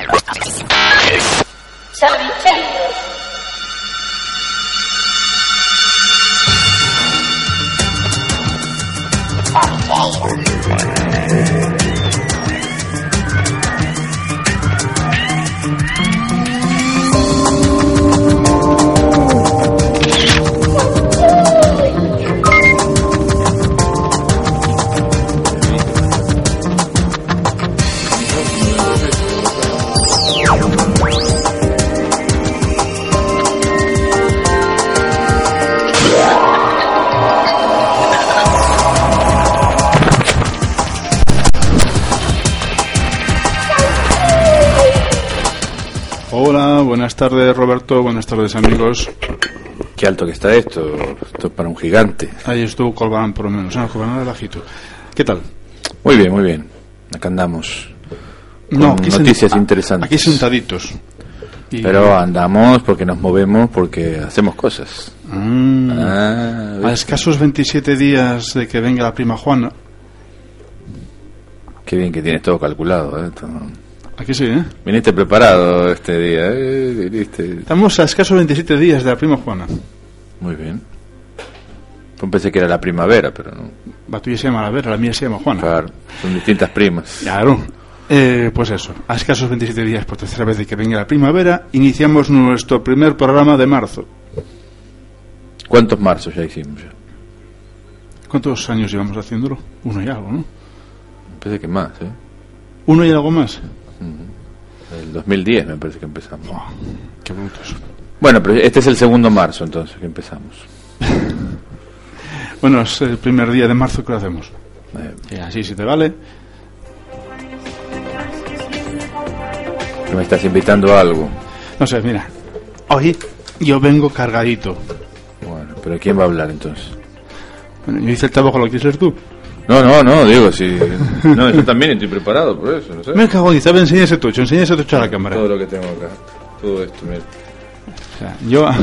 Savicelli. Savicelli. Tardes Roberto, buenas tardes amigos. Qué alto que está esto. Esto es para un gigante. Ahí estuvo Colbán por lo menos, no, Colbán bajito. ¿Qué tal? Muy bien, muy bien. Acá andamos. No, aquí noticias sen- interesantes. Aquí sentaditos. Y- Pero andamos porque nos movemos, porque hacemos cosas. Mm. Ah, A escasos 27 días de que venga la prima Juana, Qué bien que tienes todo calculado. ¿eh? Todo- aquí sí, ¿eh? Viniste preparado este día. ¿eh? Viniste- Estamos a escasos 27 días de la prima Juana. Muy bien. Yo pensé que era la primavera, pero no. La tuya se llama La Vera, la mía se llama Juana. Claro, son distintas primas. Claro. Eh, pues eso, a escasos 27 días por tercera vez de que venga la primavera, iniciamos nuestro primer programa de marzo. ¿Cuántos marzos ya hicimos? ya? ¿Cuántos años llevamos haciéndolo? Uno y algo, ¿no? Pensé que más, ¿eh? ¿Uno y algo más? El 2010 me parece que empezamos. Oh, qué brutos. Bueno, pero este es el segundo marzo entonces que empezamos. Bueno, es el primer día de marzo que lo hacemos. Eh, Y así, si te vale. me estás invitando a algo. No sé, mira. Hoy yo vengo cargadito. Bueno, pero ¿quién va a hablar entonces? Bueno, yo hice el trabajo, lo quieres tú. No, no, no, digo, si... No, yo también estoy preparado por eso, no sé. Me cago en ¿sabes? Enseña ese tocho, enseña ese tocho a la cámara. Todo lo que tengo acá. Todo esto, mira. O sea, yo...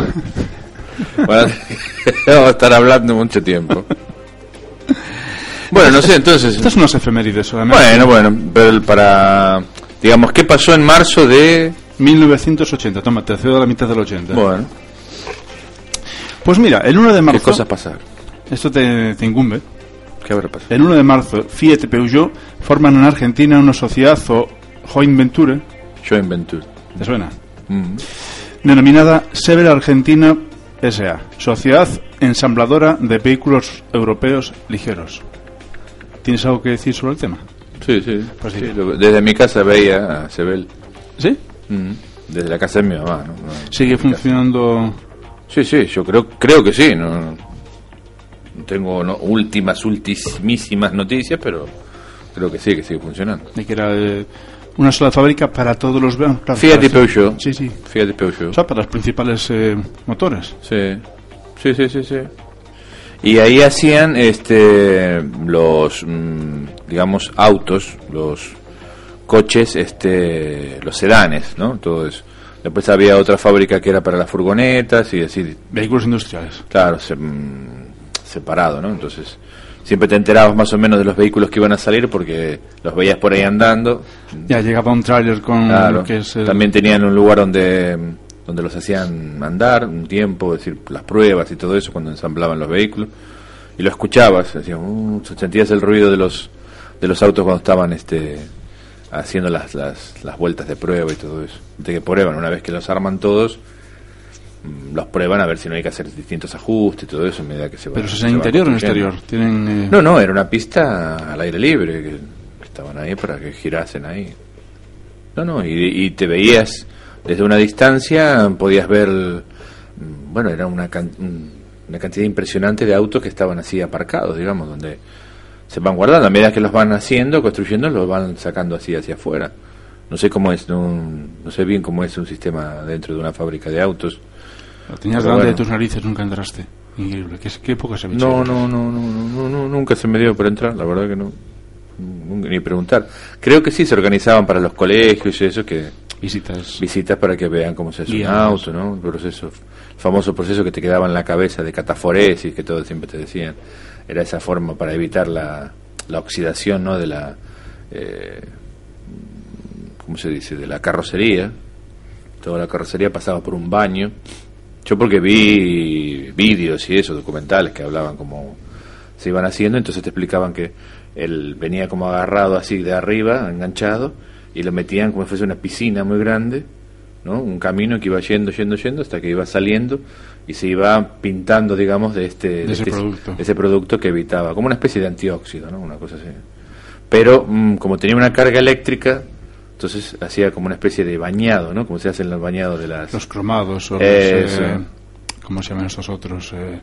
Bueno, vamos a estar hablando mucho tiempo. Bueno, no sé, entonces... Estas son unas efemérides solamente. Bueno, bueno, pero para... Digamos, ¿qué pasó en marzo de...? 1980, toma, te cedo la mitad del 80. Bueno, Pues mira, el 1 de ¿qué marzo... cosas pasaron? Esto te, te incumbe. ¿Qué habrá pasado? El 1 de marzo, Fiat y Peugeot forman en Argentina una sociedad o joint venture, Joint Venture. ¿te suena? Mm. Denominada Sever Argentina S.A., Sociedad Ensambladora de Vehículos Europeos Ligeros. ¿Tienes algo que decir sobre el tema? Sí, sí. Pues sí. Desde mi casa veía a Sebel. ¿Sí? Mm. Desde la casa de mi mamá, ¿no? No, ¿Sigue casa. funcionando? Sí, sí, yo creo, creo que sí. No tengo no, últimas, ultimísimas noticias, pero creo que sí, que sigue funcionando. De que era eh, una sola fábrica para todos los... para- Fiat y Peugeot. Sí, sí. Fiat y Peugeot. O sea, para los principales eh, motores. Sí, sí, sí, sí, sí. Y ahí hacían este los mm, digamos autos, los coches, este los sedanes, ¿no? Todo eso. Después había otra fábrica que era para las furgonetas y así, Vehículos industriales. claro, se- mm, separado, ¿no? Entonces, siempre te enterabas más o menos de los vehículos que iban a salir porque los veías por ahí andando. Ya llegaba un tráiler con Claro. lo que es el- También tenían un lugar donde donde los hacían andar un tiempo, es decir, las pruebas y todo eso cuando ensamblaban los vehículos y lo escuchabas, decías, uh, sentías el ruido de los de los autos cuando estaban este haciendo las, las, las vueltas de prueba y todo eso. De que prueban, una vez que los arman todos, los prueban a ver si no hay que hacer distintos ajustes y todo eso a medida que se va Pero eso es en interior o en exterior. Tienen... eh, No, no, era una pista al aire libre, que, estaban ahí para que girasen ahí. No, no, y, y te veías desde una distancia, podías ver, mm, bueno, era una, can- mm, una cantidad impresionante de autos que estaban así aparcados, digamos, donde se van guardando. A medida que los van haciendo, construyendo, los van sacando así hacia afuera. No sé cómo es, no, no sé bien cómo es un sistema dentro de una fábrica de autos. Tenías delante bueno. de tus narices, nunca entraste. Increíble. ¿Qué, qué época se No, no, no, no, no, no, no, nunca se me dio por entrar, la verdad que no. Ni preguntar. Creo que sí se organizaban para los colegios y eso, que Visitas. visitas para que vean cómo se hace un auto, ¿no? El proceso, el famoso proceso que te quedaba en la cabeza de cataforesis, que todos siempre te decían. Era esa forma para evitar la, la oxidación, ¿no? De la. eh, ¿cómo se dice?, de la carrocería. Toda la carrocería pasaba por un baño. Yo porque vi vídeos y eso, documentales que hablaban como se iban haciendo, entonces te explicaban que él venía como agarrado así de arriba, enganchado, y lo metían como si fuese una piscina muy grande, ¿no? Un camino que iba yendo, yendo, yendo, hasta que iba saliendo y se iba pintando, digamos, de este, De ese este- producto. ese producto que evitaba, como una especie de antióxido, ¿no? Una cosa así. Pero mm, como tenía una carga eléctrica, entonces hacía como una especie de bañado, ¿no? Como se hacen los bañados de las... Los cromados o los, eh, ¿Cómo se llaman estos otros? Eh,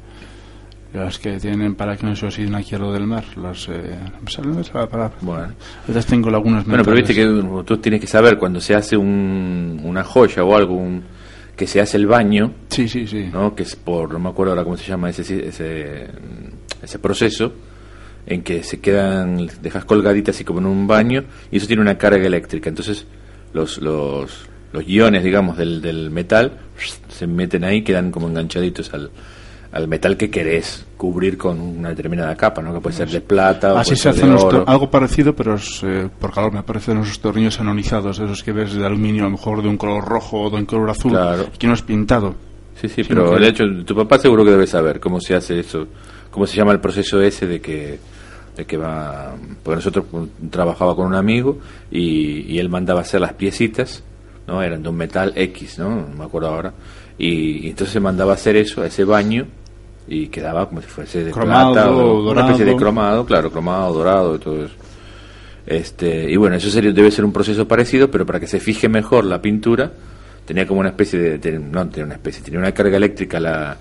las que tienen para que no se oxiden aquí a lo del mar. Las, eh, la. Bueno. Ahorita tengo lagunas Bueno, pero viste que tú tienes que saber cuando se hace un, una joya o algo, un- que se hace el baño, Sí, sí, sí. ¿no? que es por, no me acuerdo ahora cómo se llama ese, ese, ese proceso, en que se quedan, dejas colgaditas así como en un baño, y eso tiene una carga eléctrica. Entonces, los, los, los iones, digamos, del, del metal se meten ahí, quedan como enganchaditos al, al metal que querés cubrir con una determinada capa, ¿no? que puede ser de plata o Así puede se hacen algo parecido, pero es, eh, por calor me parecen esos tornillos anonizados, esos que ves de aluminio, a lo mejor de un color rojo o de un color azul, Claro. que no es pintado. Sí, sí, pero que- de hecho tu papá seguro que debe saber cómo se hace eso, cómo se llama el proceso ese de que que va, porque nosotros trabajaba con un amigo y, y él mandaba hacer las piecitas, no, eran de un metal X, no, no me acuerdo ahora, y, y entonces mandaba hacer eso, a ese baño y quedaba como si fuese de Cromado, plata, o una especie de cromado, claro, cromado, dorado, y todo eso. Este, y bueno, eso sería, debe ser un proceso parecido, pero para que se fije mejor la pintura, tenía como una especie de, de- no tenía una especie, tenía una carga eléctrica la,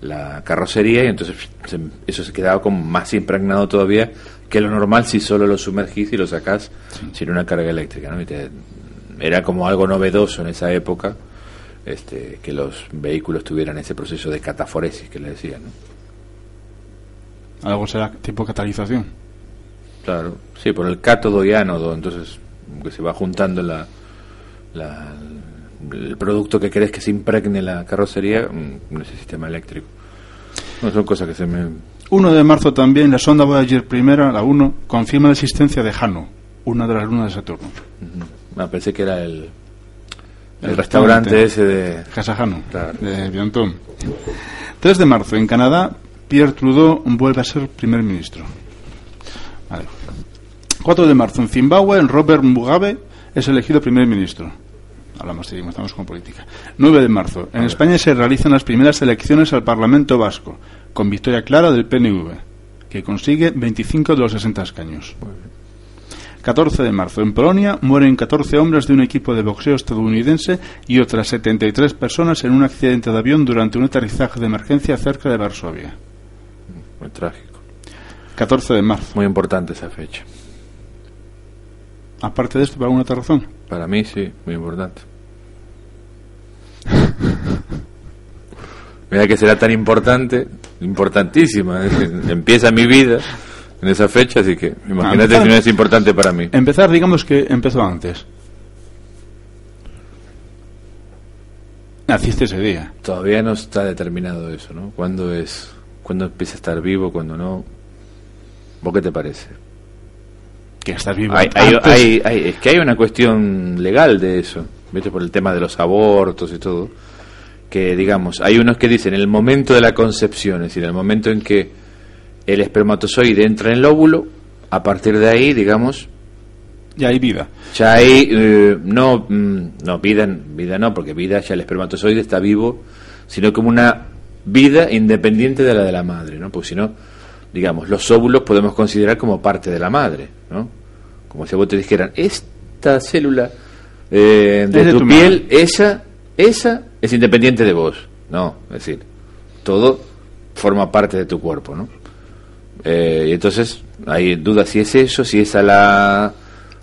la carrocería y entonces se- eso se quedaba como más impregnado todavía que lo normal si solo lo sumergís y lo sacás sin una carga eléctrica, ¿no? Y te- era como algo novedoso en esa época este, que los vehículos tuvieran ese proceso de cataforesis que le decían, ¿no? Algo será tipo catalización. Claro, sí, por el cátodo y ánodo, entonces que se va juntando la, la- el producto que querés que se impregne la carrocería mm, en ese sistema eléctrico. No, son cosas que se me... 1 de marzo también, la sonda Voyager primera, la 1, confirma la existencia de Jano, una de las lunas de Saturno. Ah, pensé que era el, el, El restaurante restaurante. ese de... Casa Jano, Claro. de Bientón. 3 de marzo, en Canadá, Pierre Trudeau vuelve a ser primer ministro. Vale. 4 de marzo, en Zimbabue, Robert Mugabe es elegido primer ministro. Hablamos, seguimos, estamos con política. 9 de marzo, en España se realizan las primeras elecciones al Parlamento Vasco, con victoria clara del PNV, que consigue 25 de los 60 escaños. 14 de marzo, en Polonia mueren 14 hombres de un equipo de boxeo estadounidense y otras 73 personas en un accidente de avión durante un aterrizaje de emergencia cerca de Varsovia. Muy trágico. 14 de marzo. Muy importante esa fecha. Aparte de esto, ¿por alguna otra razón? Para mí sí, muy importante. Mira que será tan importante, importantísima. decir, Empieza mi vida en esa fecha, así que imagínate Ah, si no es importante para mí. Empezar, digamos que empezó antes. Naciste ese día. Todavía no está determinado eso, ¿no? ¿Cuándo es? ¿Cuándo empieza a estar vivo? ¿Cuándo no? ¿Vos qué te parece? Que estás vivo. Hay, hay- hay- es que hay una cuestión legal de eso, ¿viste? Por el tema de los abortos y todo. Que, digamos, hay unos que dicen el momento de la concepción, es decir, el momento en que el espermatozoide entra en el óvulo, a partir de ahí, digamos, Ya hay vida. ya hay, eh, no, mm, no, vida, vida no, porque vida ya el espermatozoide está vivo, sino como una vida independiente de la de la madre, ¿no? Porque si no, digamos, los óvulos podemos considerar como parte de la madre, ¿no? Como si vos te dijeran, esta célula eh, de, tu, tu piel, esa, esa es independiente de vos, no, es decir, todo forma parte de tu cuerpo, ¿no? Eh, y entonces hay dudas si es eso, si es a la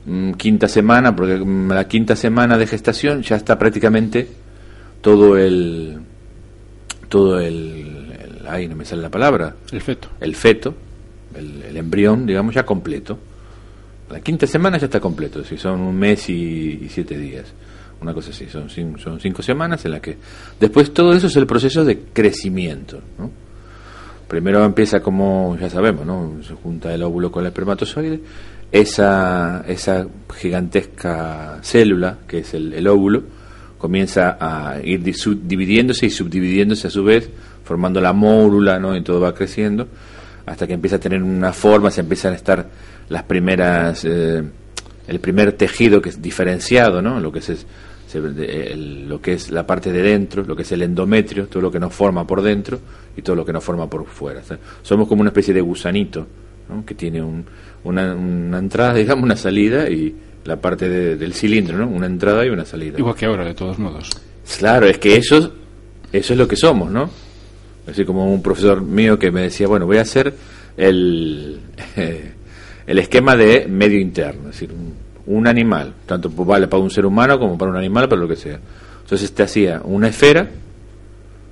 mm, quinta semana, porque mm, la quinta semana de gestación ya está prácticamente todo el todo el, el ay no me sale la palabra El feto. el feto el, el embrión digamos ya completo la quinta semana ya está completo si son un mes y, siete días una cosa así son, son cinco semanas en las que después todo eso es el proceso de crecimiento ¿no? Primero empieza como, ya sabemos, ¿no? Se junta el óvulo con el espermatozoide. Esa, esa gigantesca célula, que es el, óvulo, comienza a ir dividiéndose y subdividiéndose a su vez, formando la mórula, ¿no? Y todo va creciendo, hasta que empieza a tener una forma, se empiezan a estar las primeras, eh, el primer tejido que es diferenciado, ¿no? Lo que es, el- lo que es la parte de dentro, lo que es el endometrio, todo lo que nos forma por dentro y todo lo que nos forma por fuera. O sea, somos como una especie de gusanito, ¿no? Que tiene un- una, una entrada, digamos, una salida y la parte de- del cilindro, ¿no? Una entrada y una salida. Igual que ahora, de todos modos. Claro, es que eso, eso es lo que somos, ¿no? Así como un profesor mío que me decía, bueno, voy a hacer el, el esquema de medio interno, es decir, un, un animal, tanto vale para un ser humano como para un animal, para lo que sea. Entonces te hacía una esfera,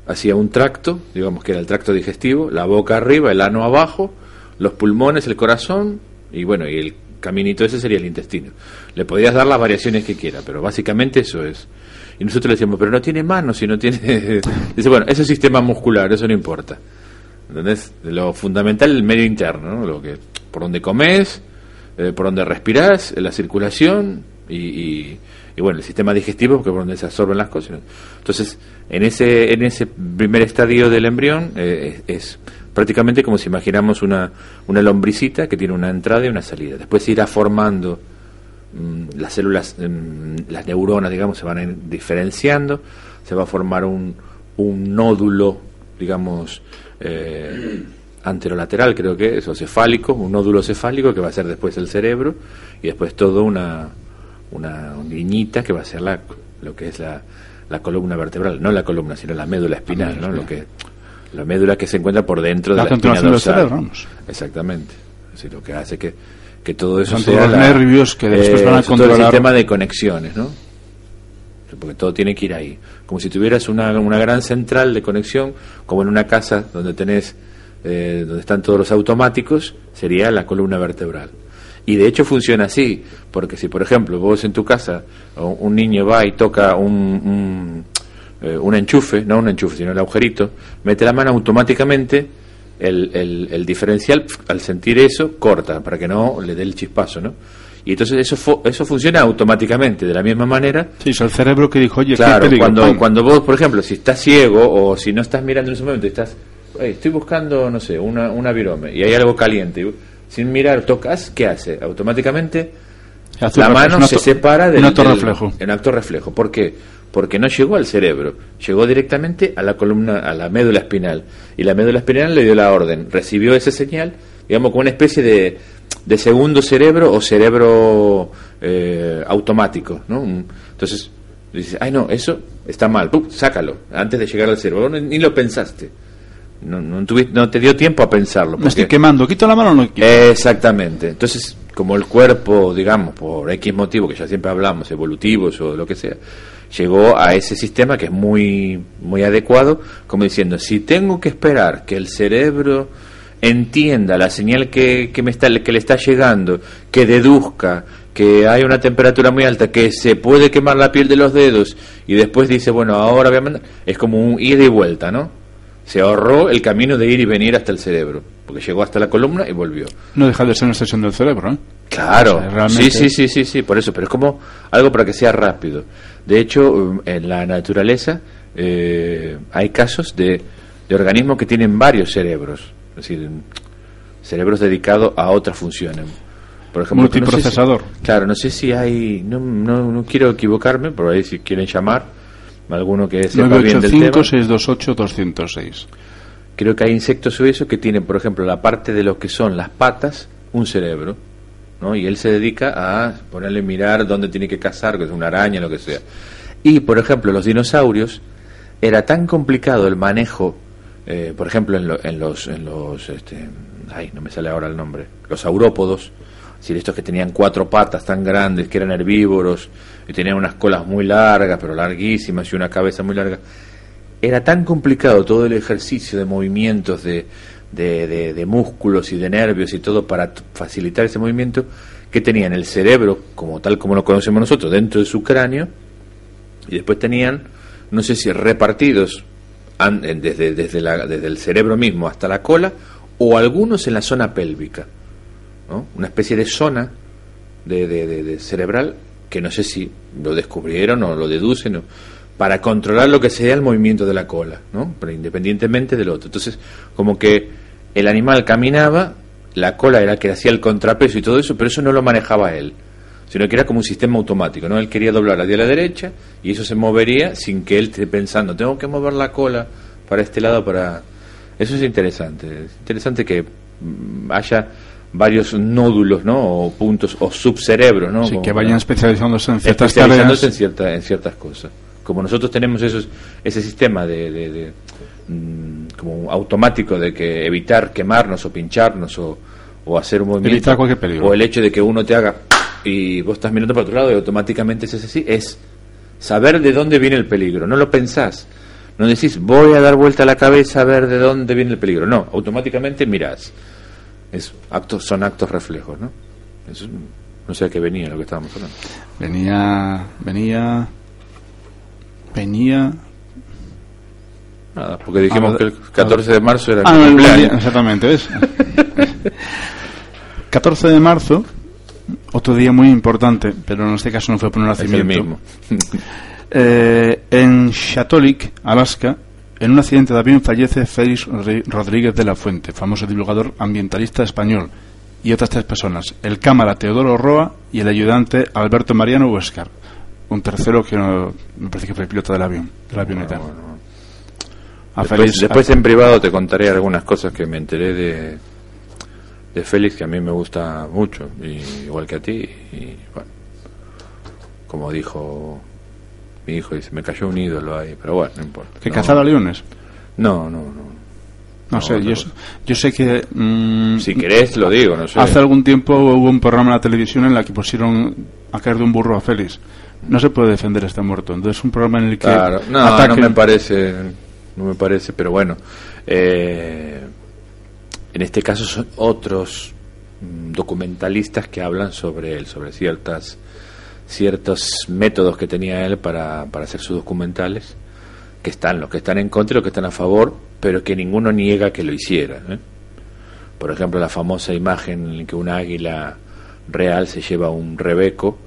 hacía un tracto, digamos que era el tracto digestivo, la boca arriba, el ano abajo, los pulmones, el corazón, y bueno, y el caminito ese sería el intestino. Le podías dar las variaciones que quiera, pero básicamente eso es. Y nosotros le decíamos, pero no tiene manos, si no tiene... Dice, bueno, eso es sistema muscular, eso no importa. ¿Entendés? Lo fundamental es el medio interno, ¿no? Lo que, por donde comes, eh, por donde respirás, la circulación y, y, y, bueno, el sistema digestivo, que es por donde se absorben las cosas. Entonces, en ese, en ese primer estadio del embrión eh, es, prácticamente como si imaginamos una, una lombricita que tiene una entrada y una salida. Después se irá formando las células, mm, las neuronas, digamos, se van a ir diferenciando, se va a formar un, un nódulo, digamos, eh, anterolateral, creo que es, o cefálico, un nódulo cefálico que va a ser después el cerebro, y después todo una, una niñita que va a ser la, lo que es la, la columna vertebral, no la columna, sino la médula espinal, ¿no? Lo que, la médula que se encuentra por dentro La de la espina del dorsal. cerebro, vamos. Exactamente. Es decir, lo que hace que, que todo eso Son sea los la- nervios que después van a es todo el controlar- sistema de conexiones, ¿no? Porque todo tiene que ir ahí. Como si tuvieras una, una gran central de conexión, como en una casa donde tenés, eh, donde están todos los automáticos, sería la columna vertebral. Y de hecho funciona así, porque si por ejemplo vos en tu casa, un niño va y toca un, un, eh, un enchufe, no un enchufe, sino el agujerito, mete la mano automáticamente, el, el, el diferencial, al sentir eso, corta, para que no le dé el chispazo, ¿no? Y entonces eso, fu- eso funciona automáticamente, de la misma manera Sí, es el cerebro que dijo, oye, Claro, peligro, cuando, pam. cuando vos, por ejemplo, si estás ciego o si no estás mirando en ese momento, y estás, "Ey, estoy buscando, no sé, una, una virome y hay algo caliente, y sin mirar tocas, ¿qué hace? Automáticamente Hace la mano se separa del un acto del- reflejo. En acto reflejo. ¿Por qué? Porque no llegó al cerebro, llegó directamente a la columna, a la médula espinal. Y la médula espinal le dio la orden, recibió esa señal, digamos, como una especie de, de segundo cerebro o cerebro eh, automático, ¿no? Entonces, dices, ay no, eso está mal, ¡pum! sácalo, antes de llegar al cerebro, ni, ni lo pensaste. No, no, tuvi- no te dio tiempo a pensarlo. Me estoy porque- quemando, ¿quito la mano o no quito? Exactamente. Entonces, como el cuerpo, digamos, por X motivo, que ya siempre hablamos, evolutivos o lo que sea, llegó a ese sistema que es muy, muy adecuado, como diciendo, si tengo que esperar que el cerebro entienda la señal que, que, me está, que le está llegando, que deduzca que hay una temperatura muy alta, que se puede quemar la piel de los dedos, y después dice, bueno, ahora voy a mandar, es como un ida y vuelta, ¿no? Se ahorró el camino de ir y venir hasta el cerebro, porque llegó hasta la columna y volvió. No deja de ser una extensión del cerebro, ¿eh? Claro, O sea, realmente- sí, sí, sí, sí, sí, por eso, pero es como algo para que sea rápido. De hecho, um, en la naturaleza eh, hay casos de, de organismos que tienen varios cerebros, es decir, cerebros dedicados a otras funciones. Por ejemplo, que no sé si- Multiprocesador. claro, no sé si hay, no, no, no quiero equivocarme, por ahí si quieren llamar, alguno que sepa bien del tema. 985-628-206. Creo que hay insectos o eso que tienen, por ejemplo, la parte de lo que son las patas, un cerebro, Y él se dedica a ponerle mirar dónde tiene que cazar, que es una araña, lo que sea. Y, por ejemplo, los dinosaurios, era tan complicado el manejo, eh, por ejemplo, en, lo- en los, en los, este, ay, no me sale ahora el nombre, los saurópodos, es decir, estos que tenían cuatro patas tan grandes, que eran herbívoros, y tenían unas colas muy largas, pero larguísimas, y una cabeza muy larga era tan complicado todo el ejercicio de movimientos de, de, de- de músculos y de nervios y todo para facilitar ese movimiento que tenían el cerebro, como tal como lo conocemos nosotros, dentro de su cráneo, y después tenían, no sé si repartidos desde, desde, la- desde el cerebro mismo hasta la cola, o algunos en la zona pélvica. ¿no? Una especie de zona de, de- cerebral que no sé si lo descubrieron o lo deducen, para controlar lo que sería el movimiento de la cola, ¿no? pero independientemente del otro. Entonces, como que el animal caminaba, la cola era que hacía el contrapeso y todo eso, pero eso no lo manejaba él, sino que era como un sistema automático, ¿no? Él quería doblar hacia la derecha y eso se movería sin que él esté pensando, tengo que mover la cola para este lado, para... Eso es interesante, es interesante que mm, haya varios nódulos, ¿no? O puntos, o subcerebros, ¿no? Sí, que vayan especializándose en ciertas especializándose tareas. en, cierta- en ciertas cosas. Como nosotros tenemos esos, ese sistema de, de- de, mm, como automático de que evitar quemarnos o pincharnos o, o hacer un movimiento Evitar cualquier peligro. o el hecho de que uno te haga y vos estás mirando para otro lado y automáticamente es así, es saber de dónde viene el peligro, no lo pensás. No decís, voy a dar vuelta la cabeza a ver de dónde viene el peligro. No, automáticamente mirás. Es actos, son actos reflejos, ¿no? Eso, no sé a qué venía lo que estábamos hablando. Venía, venía, venía. Nada, porque dijimos Ah, que el 14 de marzo era Ah, mi cumpleaños. día- exactamente, ¿ves? 14 de marzo, otro día muy importante, pero en este caso no fue por un nacimiento. mismo. Eh, en Shatolik, Alaska, en un accidente de avión fallece Félix Rodríguez de la Fuente, famoso divulgador ambientalista español, y otras tres personas, el cámara Teodoro Roa y el ayudante Alberto Mariano Huescar, un tercero que no- me parece que fue el piloto del avión, de la avioneta. Bueno, bueno. A Después, Félix- después en privado te contaré algunas cosas que me enteré de, de Félix que a mí me gusta mucho, y, igual que a ti. Y bueno, como dijo mi hijo, dice, me cayó un ídolo ahí, pero bueno, no importa. que No, cazaba leones. No, no, no. No, No, sé, yo, yo sé que mm, Si querés, lo digo, no sé. hace algún tiempo hubo un programa en la televisión en la que pusieron a caer de un burro a Félix. No se puede defender este muerto. Entonces un programa en el que Claro, no, ataquen- no me parece, no me parece, pero bueno, eh, en este caso son otros mm, documentalistas que hablan sobre él, sobre ciertas ciertos métodos que tenía él para, para hacer sus documentales, que están los que están en contra y los que están a favor, pero que ninguno niega que lo hiciera. ¿eh? Por ejemplo, la famosa imagen en que un águila real se lleva un rebeco,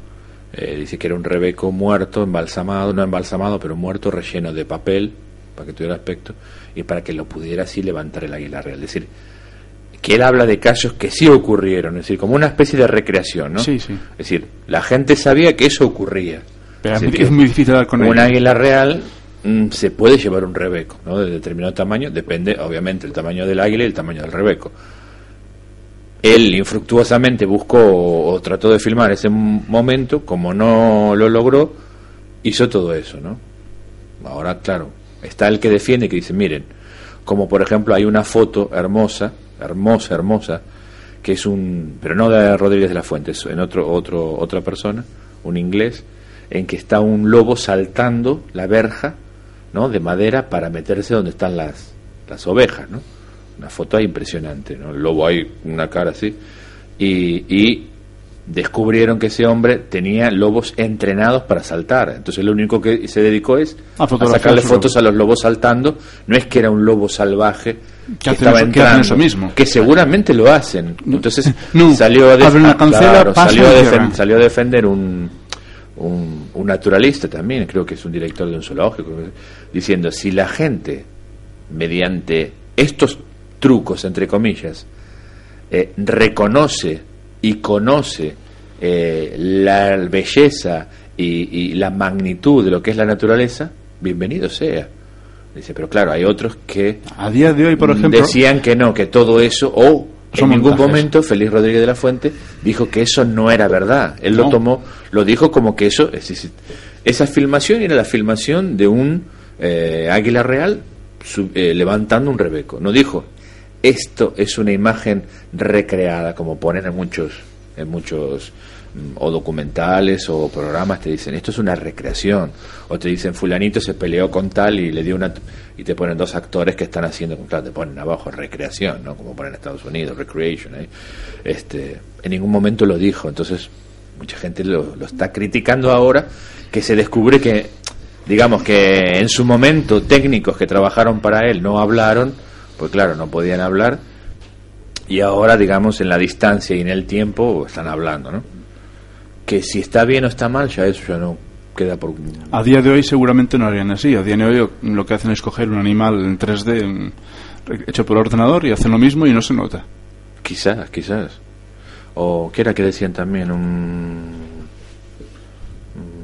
eh, dice que era un rebeco muerto, embalsamado, no embalsamado, pero muerto, relleno de papel, para que tuviera aspecto, y para que lo pudiera así levantar el águila real. Es decir, que él habla de casos que sí ocurrieron, es decir, como una especie de recreación, ¿no? Sí, sí. Es decir, la gente sabía que eso ocurría. Pero Es decir, muy difícil hablar con un águila real mm, se puede llevar un rebeco, ¿no? De determinado tamaño, depende obviamente el tamaño del águila y el tamaño del rebeco. Él infructuosamente buscó o, trató de filmar ese momento, como no lo logró, hizo todo eso, ¿no? Ahora, claro, está el que defiende que dice, miren, como por ejemplo hay una foto hermosa, hermosa, hermosa, que es un, pero no de Rodríguez de la Fuente, es en otro, otro, otra persona, un inglés, en que está un lobo saltando la verja, ¿no? De madera para meterse donde están las, las ovejas, ¿no? Una foto ahí impresionante, ¿no? El lobo ahí, una cara así, y, y descubrieron que ese hombre tenía lobos entrenados para saltar. Entonces lo único que se dedicó es A sacarle fotos a los lobos saltando. No es que era un lobo salvaje que, estaba eso- que entrando, eso mismo. que seguramente lo hacen. Entonces No, salió a, cancela, claro, pasan salió, a defen- salió a defender un, un, un naturalista también, creo que es un director de un zoológico, diciendo si la gente mediante estos trucos, entre comillas, eh, reconoce y conoce eh, la belleza y, y la magnitud de lo que es la naturaleza, bienvenido sea. Dice, pero claro, hay otros que A día de hoy, por ejemplo, decían que no, que todo eso, o en ningún montajes. momento Félix Rodríguez de la Fuente dijo que eso no era verdad. Él lo tomó, lo dijo como que eso, es decir, esa filmación era la filmación de un eh, águila real su- eh, levantando un rebeco. No dijo, esto es una imagen recreada, como ponen en muchos, en muchos mm, o documentales o programas te dicen esto es una recreación o te dicen fulanito se peleó con tal y le dio una y te ponen dos actores que están haciendo claro te ponen abajo recreación no como ponen en Estados Unidos recreation ¿eh? este en ningún momento lo dijo. Entonces mucha gente lo, lo está criticando ahora que se descubre que digamos que en su momento técnicos que trabajaron para él no hablaron, pues claro, no podían hablar, y ahora, digamos, en la distancia y en el tiempo están hablando, ¿no? Que si está bien o está mal, ya eso ya no queda por... A día de hoy seguramente no harían así. A día de hoy lo que hacen es coger un animal en 3D en- hecho por ordenador y hacen lo mismo y no se nota. Quizás, quizás. O qué era que decían también un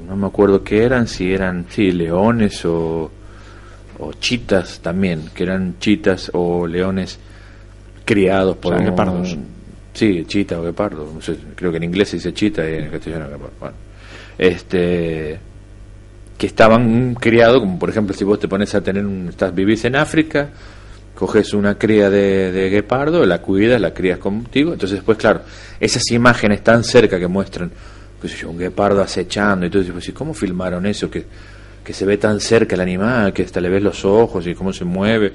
no me acuerdo qué eran, si eran sí, leones o o chitas también, que eran chitas o leones criados por O sea, guepardos. Sí, chita o guepardo, no sé, creo que en inglés se dice chita y en castellano guepardo. Bueno, este que estaban criados, como por ejemplo si vos te pones a tener un, estás vivís en África, coges una cría de, de guepardo, la cuidas, la crías contigo, entonces después claro, esas imágenes tan cerca que muestran, qué sé yo, un guepardo acechando y todo eso, pues, ¿y ¿cómo filmaron eso? Que, que se ve tan cerca el animal, que hasta le ves los ojos y cómo se mueve,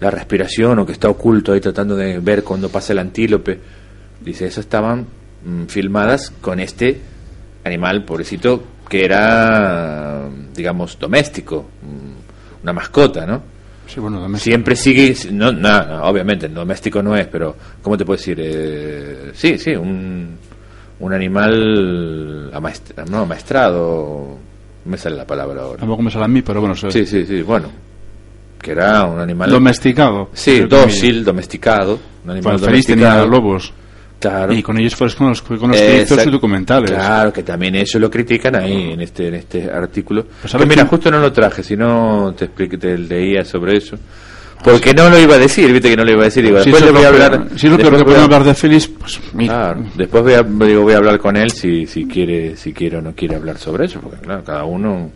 la respiración, o que está oculto ahí tratando de ver cuando pasa el antílope. Dice, eso estaban mm, filmadas con este animal, pobrecito, que era, digamos, doméstico, mm, una mascota, ¿no? Sí, bueno, doméstico. Siempre sigue, no, no, no, obviamente, doméstico no es, pero, ¿cómo te puedo decir? Eh, sí, sí, un, un animal amaestra- no, amaestrado, me sale la palabra ahora. Tampoco me sale a mí, pero bueno, se- Sí, sí, sí, bueno, que era un animal... domesticado. Sí, dócil, domesticado, un animal Félix tenía lobos. Claro. Y con ellos fue con los, con los Exact- sus documentales. Claro, que también eso lo critican ahí en este en este artículo. Pues Que ¿sabes mira, justo no lo traje, si no te te leía sobre eso. Porque no lo iba a decir, viste que no lo iba a decir. Digo, Si después es le voy a hablar. si es lo que voy a- hablar de Félix, pues mira. Claro, después voy a, digo, voy a hablar con él si, si quiere si quiere o no quiere hablar sobre eso, porque claro, cada uno.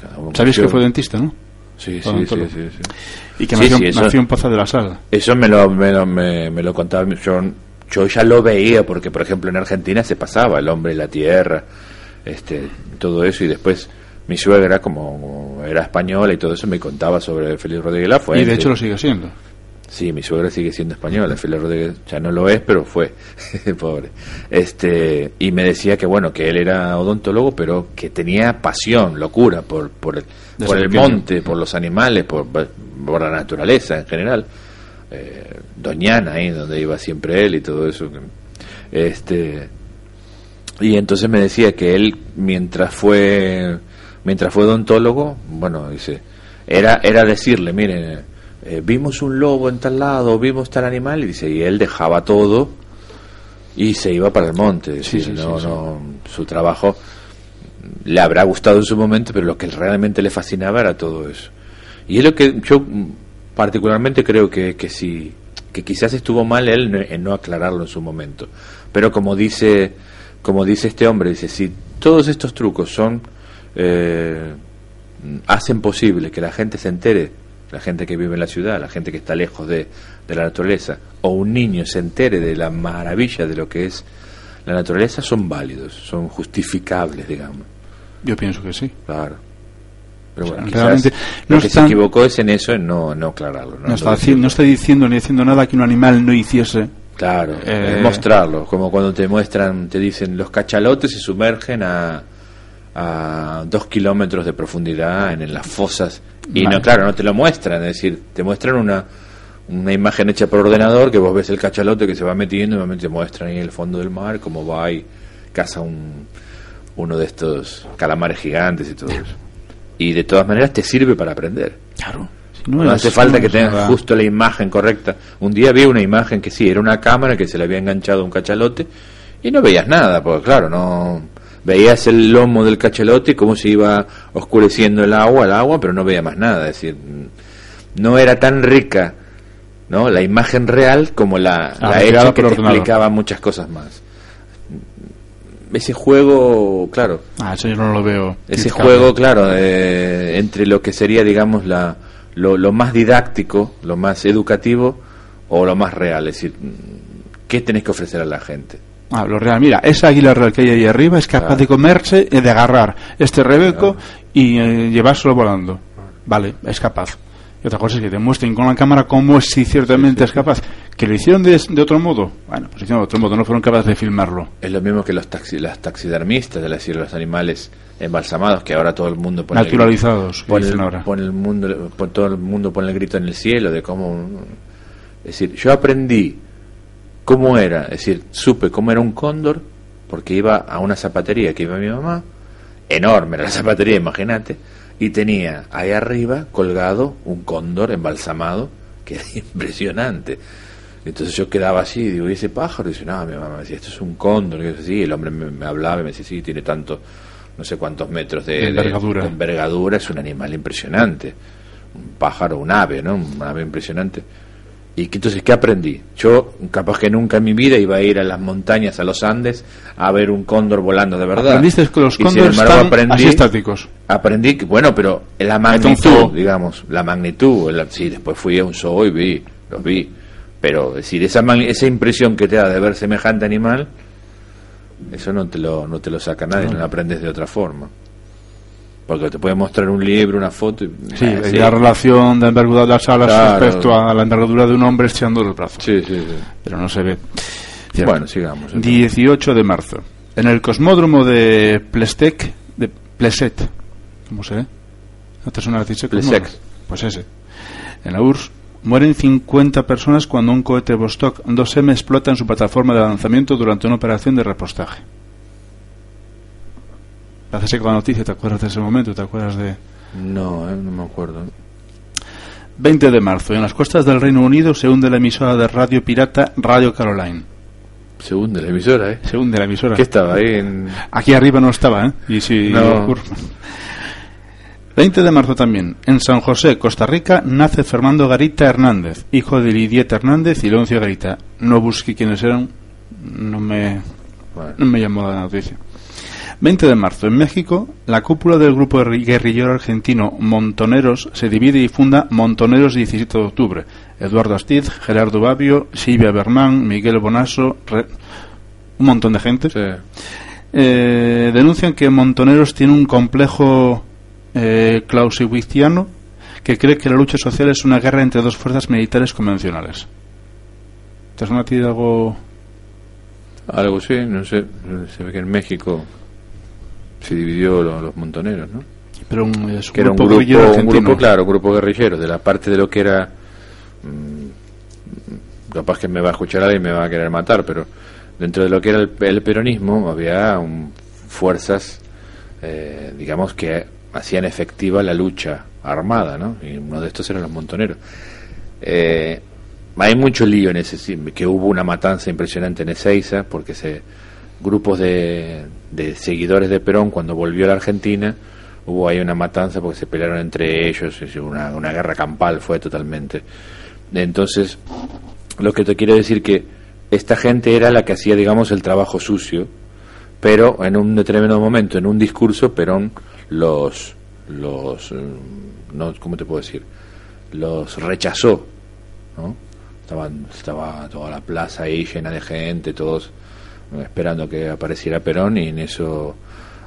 Cada uno ¿Sabéis que fue dentista, no? Sí, sí, sí, sí, sí. Y que Sí, nació, sí, eso- nació en Poza de la Sal. Eso me lo, me lo, me, me lo contaba, yo, yo ya lo veía porque, por ejemplo, en Argentina se pasaba el hombre y la tierra, este, todo eso, y después mi suegra, como era española y todo eso, me contaba sobre Félix Rodríguez Lafuente. Y de hecho lo sigue siendo. Sí, mi suegra sigue siendo española, Félix Rodríguez ya no lo es, pero fue, pobre. Este, y me decía que bueno, que él era odontólogo, pero que tenía pasión, locura por, por el, por el monte, por los animales, por, por la naturaleza en general. Eh, Doñana, ahí donde iba siempre él y todo eso. Este, y entonces me decía que él, mientras fue, mientras fue odontólogo, bueno, dice, era, era decirle, miren, eh, vimos un lobo en tal lado, vimos tal animal, y dice, y él dejaba todo y se iba para el monte. Sí, decir, sí, no, sí, sí. no, su trabajo le habrá gustado en su momento, pero lo que realmente le fascinaba era todo eso. Y es lo que yo particularmente creo que, que sí, que quizás estuvo mal él en no aclararlo en su momento. Pero como dice, como dice este hombre, dice, si todos estos trucos son, eh, hacen posible que la gente se entere, la gente que vive en la ciudad, la gente que está lejos de, de la naturaleza, o un niño se entere de la maravilla de lo que es la naturaleza, son válidos, son justificables, digamos. Yo pienso que sí. Claro. Pero bueno, O sea, quizás realmente lo no que están- se equivocó es en eso, en no, no aclararlo. No, No, está, No está diciendo ni haciendo nada que un animal no hiciese. Claro, Eh, es mostrarlo, como cuando te muestran, te dicen, los cachalotes se sumergen a, a dos kilómetros de profundidad en, en las fosas. Y Vale. no, claro, no te lo muestran, es decir, te muestran una, una imagen hecha por ordenador que vos ves el cachalote que se va metiendo y normalmente te muestran ahí el fondo del mar, cómo va y caza un, uno de estos calamares gigantes y todo eso. Y de todas maneras te sirve para aprender. Claro. No, hace falta que tengas justo la imagen correcta. Un día vi una imagen que sí, era una cámara que se le había enganchado a un cachalote y no veías nada, porque claro, no veías el lomo del cachalote y cómo se iba oscureciendo el agua, el agua, pero no veía más nada, es decir, no era tan rica, ¿no? La imagen real como la, Ah, la creada hecha por que te explicaba muchas cosas más. Ese juego, claro, Ah, eso yo no lo veo. ese juego, claro, eh, entre lo que sería, digamos, la, lo, lo más didáctico, lo más educativo o lo más real. Es decir, ¿qué tenés que ofrecer a la gente? Ah, lo real. Mira, esa águila real que hay ahí arriba es capaz Claro. de comerse, eh, de agarrar este rebeco y eh, llevárselo volando. Vale, es capaz. Y otra cosa es que te muestren con la cámara cómo si ciertamente es capaz. ¿Que lo hicieron de, de otro modo? Bueno, pues hicieron de otro modo, no fueron capaces de filmarlo. Es lo mismo que los taxi, las taxidermistas, es decir, los animales embalsamados, que ahora todo el mundo pone Naturalizados, el, pone, dicen el- ahora. pone el mundo, pone- todo el mundo pone el grito en el cielo de cómo... Es decir, yo aprendí cómo era, es decir, supe cómo era un cóndor, porque iba a una zapatería que iba mi mamá, enorme era la zapatería, imagínate, y tenía ahí arriba colgado un cóndor embalsamado, que era impresionante. Entonces yo quedaba así, digo, ¿y ese pájaro? Y dice, no, mi mamá me decía, esto es un cóndor. Y yo sí, el hombre me, me hablaba y me decía, sí, tiene tanto, no sé cuántos metros de, De envergadura. de envergadura, es un animal impresionante. Un pájaro, un ave, ¿no? Un ave impresionante. Y que, entonces, ¿qué aprendí? Yo, capaz que nunca en mi vida iba a ir a las montañas, a los Andes, a ver un cóndor volando de verdad. Aprendiste que los cóndores embargo, están aprendí, así estáticos. aprendí que, bueno, pero la magnitud, digamos, la magnitud, el- sí, después fui a un zoo y vi, los vi, pero es decir, esa, esa impresión que te da de ver semejante animal, eso no te lo, no te lo saca nadie, no, lo aprendes de otra forma. Porque te puede mostrar un libro, una foto, y, Sí, eh, y la relación de envergadura de las alas Claro. respecto a la envergadura de un hombre echando los brazos. sí, sí, sí. Pero no se ve. Cierto. Bueno, sigamos. entonces. 18 de marzo. En el cosmódromo de Plestec, de Pleset, ¿cómo se ve? ¿No te suena cosmódromo? Pues ese. En la URSS mueren 50 personas cuando un cohete Vostok 2M explota en su plataforma de lanzamiento durante una operación de repostaje. Hace con la noticia, ¿te acuerdas de ese momento? ¿Te acuerdas de...? No, eh, no me acuerdo. 20 de marzo. En las costas del Reino Unido se hunde la emisora de radio pirata Radio Caroline. Se hunde la emisora, ¿eh? Se hunde la emisora. ¿Qué estaba ahí? En... Aquí arriba no estaba, ¿eh? Y si No. ocurre. 20 de marzo también. En San José, Costa Rica, nace Fernando Garita Hernández, hijo de Lidieta Hernández y Leoncio Garita. No busqué quiénes eran, no me, Bueno. no me llamó la noticia. 20 de marzo. En México, la cúpula del grupo guerri- guerrillero argentino Montoneros se divide y funda Montoneros 17 de octubre. Eduardo Astiz, Gerardo Babio, Silvia Bermán, Miguel Bonasso, re- un montón de gente. Sí. Eh, denuncian que Montoneros tiene un complejo eh, clausewitziano que cree que la lucha social es una guerra entre dos fuerzas militares convencionales. ¿Te suena a ti algo? Algo sí, no sé. Se ve que en México se dividió lo- los montoneros, ¿no? Pero un, es un que era un grupo guerrillero un grupo, claro, un grupo guerrillero, de la parte de lo que era. mm, capaz que me va a escuchar alguien y me va a querer matar, pero dentro de lo que era el, el peronismo había un- fuerzas, eh, digamos, que hacían efectiva la lucha armada, ¿no? Y uno de estos eran los montoneros. Eh, hay mucho lío en ese que hubo una matanza impresionante en Ezeiza porque se grupos de, seguidores de Perón cuando volvió a la Argentina hubo ahí una matanza porque se pelearon entre ellos una, guerra campal fue totalmente entonces lo que te quiero decir que esta gente era la que hacía digamos el trabajo sucio pero en un determinado momento en un discurso Perón los los eh, no cómo te puedo decir los rechazó ¿no? Estaban, estaba toda la plaza ahí llena de gente, todos esperando que apareciera Perón y en eso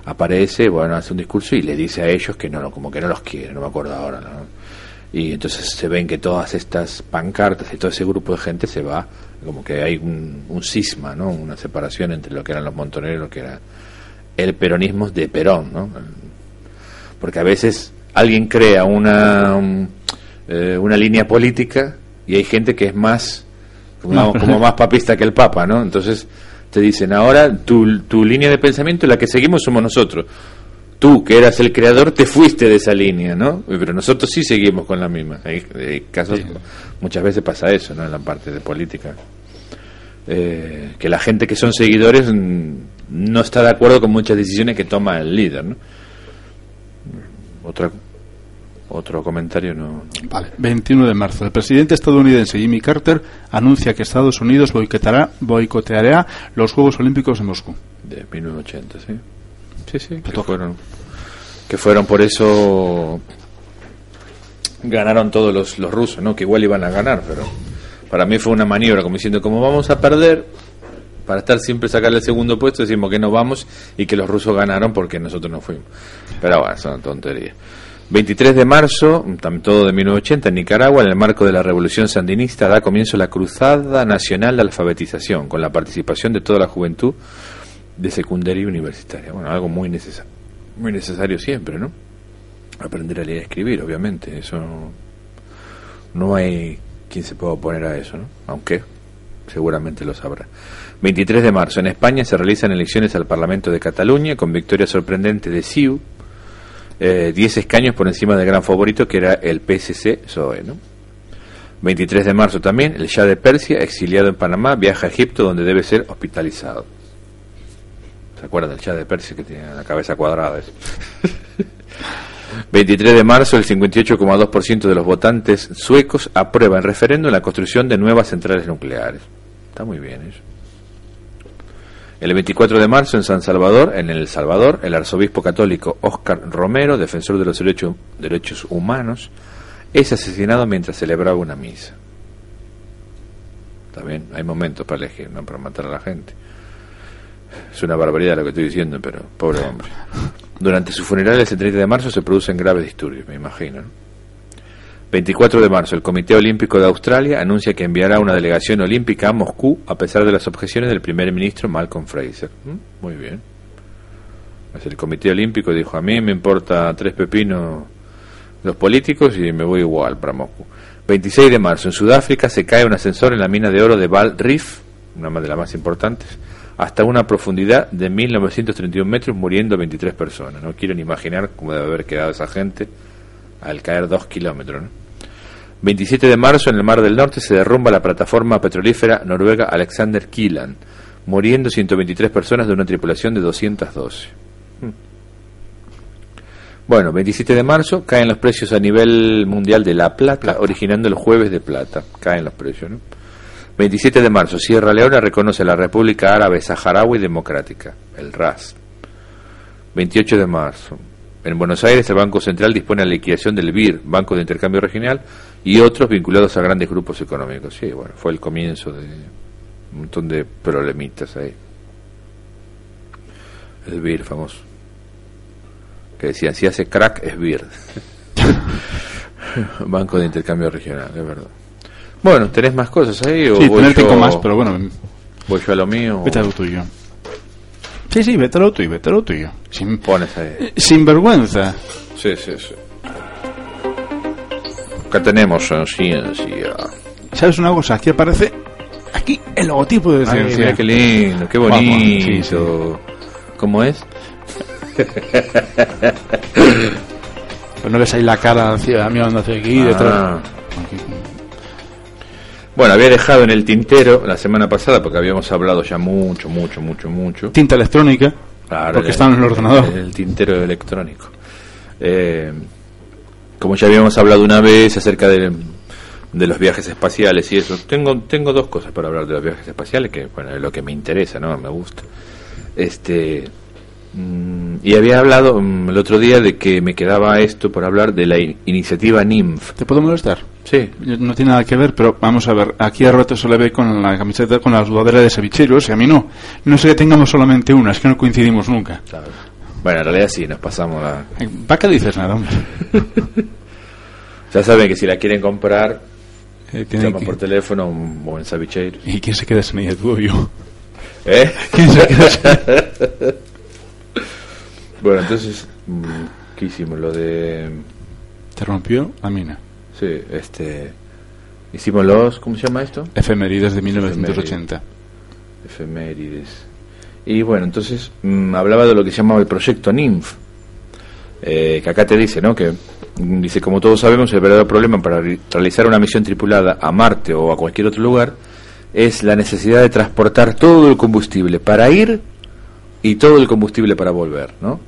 aparece, bueno, hace un discurso y le dice a ellos que no, como que no los quiere, no me acuerdo ahora, ¿no? Y entonces se ven que todas estas pancartas y todo ese grupo de gente se va, como que hay un, un cisma, ¿no? Una separación entre lo que eran los montoneros y lo que era el peronismo de Perón, ¿no? Porque a veces alguien crea una, un- eh, una línea política y hay gente que es más como, como más papista que el Papa, ¿no? Entonces te dicen, ahora tu, tu línea de pensamiento, la que seguimos somos nosotros. Tú, que eras el creador, te fuiste de esa línea, ¿no? Pero nosotros sí seguimos con la misma. Hay, hay casos, Sí. muchas veces pasa eso, ¿no? En la parte de política. Eh, que la gente que son seguidores no está de acuerdo con muchas decisiones que toma el líder, ¿no? Otra, otro comentario no. Vale. 21 de marzo. El presidente estadounidense Jimmy Carter anuncia que Estados Unidos boicotará, boicoteará los Juegos Olímpicos de Moscú. De 1980, sí. Sí, sí. Que fueron, que fueron por eso. Ganaron todos los, los rusos, ¿no? Que igual iban a ganar, pero para mí fue una maniobra, como diciendo, como vamos a perder, para estar siempre sacarle el segundo puesto, decimos que no vamos y que los rusos ganaron porque nosotros no fuimos. Pero bueno, son tonterías. 23 de marzo, todo de 1980, en Nicaragua, en el marco de la Revolución Sandinista, da comienzo la Cruzada Nacional de Alfabetización, con la participación de toda la juventud de secundaria y universitaria. Bueno, algo muy, necesa muy necesario siempre, ¿no? Aprender a leer y escribir, obviamente. Eso no hay quien se pueda oponer a eso, ¿no? Aunque seguramente lo sabrá. 23 de marzo, en España se realizan elecciones al Parlamento de Cataluña con victoria sorprendente de CiU, 10 eh, escaños por encima del gran favorito que era el PSC-SOE. ¿no? 23 de marzo también, el Shah de Persia, exiliado en Panamá, viaja a Egipto donde debe ser hospitalizado. ¿Se acuerdan del Shah de Persia que tiene la cabeza cuadrada? 23 de marzo, el 58,2% de los votantes suecos aprueba en referéndum la construcción de nuevas centrales nucleares. Está muy bien eso. El 24 de marzo en San Salvador, en El Salvador, el arzobispo católico Óscar Romero, defensor de los derechos, humanos, es asesinado mientras celebraba una misa. También hay momentos para elegir, no para matar a la gente. Es una barbaridad lo que estoy diciendo, pero pobre hombre. Durante su funeral el 30 de marzo se producen graves disturbios, me imagino. 24 de marzo, el Comité Olímpico de Australia anuncia que enviará una delegación olímpica a Moscú a pesar de las objeciones del primer ministro Malcolm Fraser. ¿Mm? Muy bien. El Comité Olímpico dijo, a mí me importa tres pepinos los políticos y me voy igual para Moscú. 26 de marzo, en Sudáfrica se cae un ascensor en la mina de oro de Val Reef, una de las más importantes, hasta una profundidad de 1931 metros, muriendo 23 personas. No quiero ni imaginar cómo debe haber quedado esa gente al caer dos kilómetros. ¿no? 27 de marzo en el Mar del Norte se derrumba la plataforma petrolífera noruega Alexander Kielland, muriendo 123 personas de una tripulación de 212. Hmm. Bueno, 27 de marzo caen los precios a nivel mundial de la plata, originando el jueves de plata. Caen los precios, ¿no? 27 de marzo, Sierra Leona reconoce la República Árabe Saharaui Democrática, el RAS. 28 de marzo, en Buenos Aires el Banco Central dispone de la liquidación del BIR, Banco de Intercambio Regional, y otros vinculados a grandes grupos económicos. Sí, bueno, fue el comienzo de un montón de problemitas ahí. El BIR famoso. Que decían, si hace crack es BIR. Banco de Intercambio Regional, es verdad. Bueno, ¿tenés más cosas ahí? O sí, tener yo... más, pero bueno. Voy yo a lo mío. Vete a lo tuyo. Sí, sí, vete a lo tuyo, vete a lo tuyo. Sin, Pones ahí. Sin vergüenza. Sí, sí, sí. Acá tenemos ciencia. ¿Sabes una cosa? Aquí aparece aquí el logotipo de ciencia. Mira qué lindo, qué bonito. ¿Cómo es? pues no ves ahí la cara hacia mí hacia aquí ah. detrás. Bueno, había dejado en el tintero la semana pasada porque habíamos hablado ya mucho, mucho, mucho, mucho. Tinta electrónica. Claro, porque está en el ordenador. El, tintero electrónico. Eh, como ya habíamos hablado una vez acerca de, los viajes espaciales y eso, tengo, tengo dos cosas para hablar de los viajes espaciales, que bueno, es lo que me interesa, ¿no? Me gusta. Este, mm, y había hablado mm, el otro día de que me quedaba esto por hablar de la iniciativa NIMF. ¿Te puedo molestar? Sí. No tiene nada que ver, pero vamos a ver. Aquí a Roberto se le ve con la camiseta, con la sudadera de cevicheros y a mí no. No sé que tengamos solamente una, es que no coincidimos nunca. Claro. Bueno, en realidad sí, nos pasamos la... ¿Para qué dices nada, hombre? ya saben que si la quieren comprar, eh, llaman por teléfono o en Sabicheiro. ¿Y quién se queda sin ella, tú o yo? ¿Eh? ¿Quién se queda sin Bueno, entonces, mm, ¿qué hicimos? Lo de... ¿Te rompió la mina? Sí, este... Hicimos los... ¿Cómo se llama esto? Efemérides de 1980. Efemérides. Y bueno, entonces mm, hablaba de lo que se llamaba el proyecto NIMF, eh, que acá te dice, ¿no? Que mm, dice, como todos sabemos, el verdadero problema para realizar una misión tripulada a Marte o a cualquier otro lugar es la necesidad de transportar todo el combustible para ir y todo el combustible para volver, ¿no?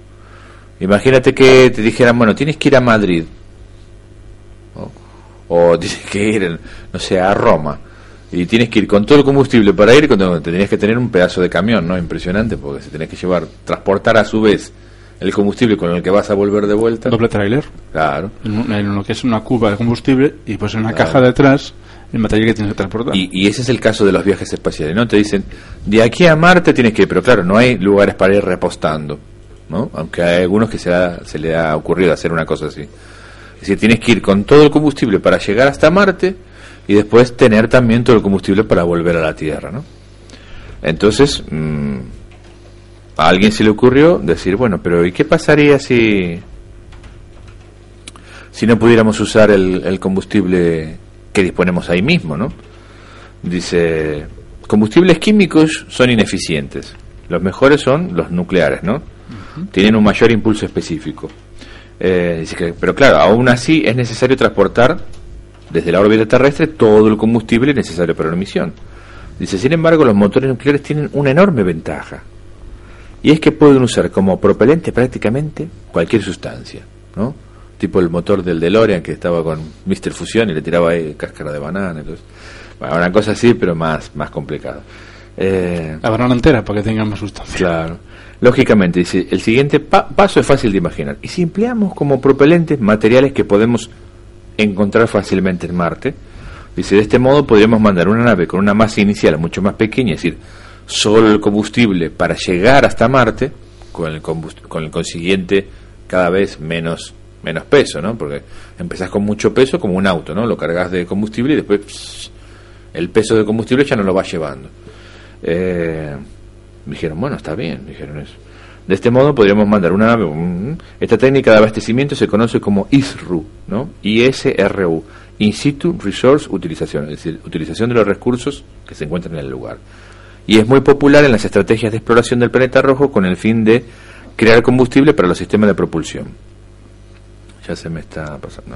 Imagínate que te dijeran, bueno, tienes que ir a Madrid o tienes que ir, no sé, a Roma y tienes que ir con todo el combustible para ir, cuando tenías que tener un pedazo de camión, ¿no? Impresionante, porque se tenés que llevar, transportar a su vez el combustible con el que vas a volver de vuelta. Doble trailer. Claro. En, lo que es una cuba de combustible y pues en una caja detrás el material que tienes que transportar. Y, ese es el caso de los viajes espaciales, ¿no? Te dicen, de aquí a Marte tienes que ir, pero claro, no hay lugares para ir repostando, ¿no? Aunque hay algunos que se, se le ha ocurrido hacer una cosa así. Es decir, tienes que ir con todo el combustible para llegar hasta Marte y después tener también todo el combustible para volver a la Tierra, ¿no? Entonces, mm, a alguien se le ocurrió decir, bueno, pero ¿y qué pasaría si si no pudiéramos usar el, el combustible que disponemos ahí mismo, ¿no? Dice, combustibles químicos son ineficientes. Los mejores son los nucleares, ¿no? Tienen un mayor impulso específico. Eh, dice que, pero claro, aún así es necesario transportar desde la órbita terrestre todo el combustible necesario para la misión. Dice, sin embargo, los motores nucleares tienen una enorme ventaja. Y es que pueden usar como propelente prácticamente cualquier sustancia, ¿no? Tipo el motor del DeLorean que estaba con Mr. Fusión y le tiraba ahí cáscara de banana. Entonces, bueno, una cosa así, pero más, más complicada. Eh, la banana entera para que tenga más sustancia. Claro. Lógicamente, dice, el siguiente paso es fácil de imaginar. Y si empleamos como propelentes materiales que podemos encontrar fácilmente en Marte, dice, de este modo podríamos mandar una nave con una masa inicial mucho más pequeña, es decir, solo el combustible para llegar hasta Marte, con el, con el consiguiente cada vez menos menos peso, ¿no? Porque empezás con mucho peso como un auto, ¿no? Lo cargas de combustible y después el peso de combustible ya no lo va llevando. Eh, dijeron, bueno, está bien, dijeron eso. De este modo podríamos mandar una nave. esta técnica de abastecimiento se conoce como ISRU, ¿no? ISRU, In Situ Resource Utilización, es decir, utilización de los recursos que se encuentran en el lugar. Y es muy popular en las estrategias de exploración del planeta rojo con el fin de crear combustible para los sistemas de propulsión. Ya se me está pasando.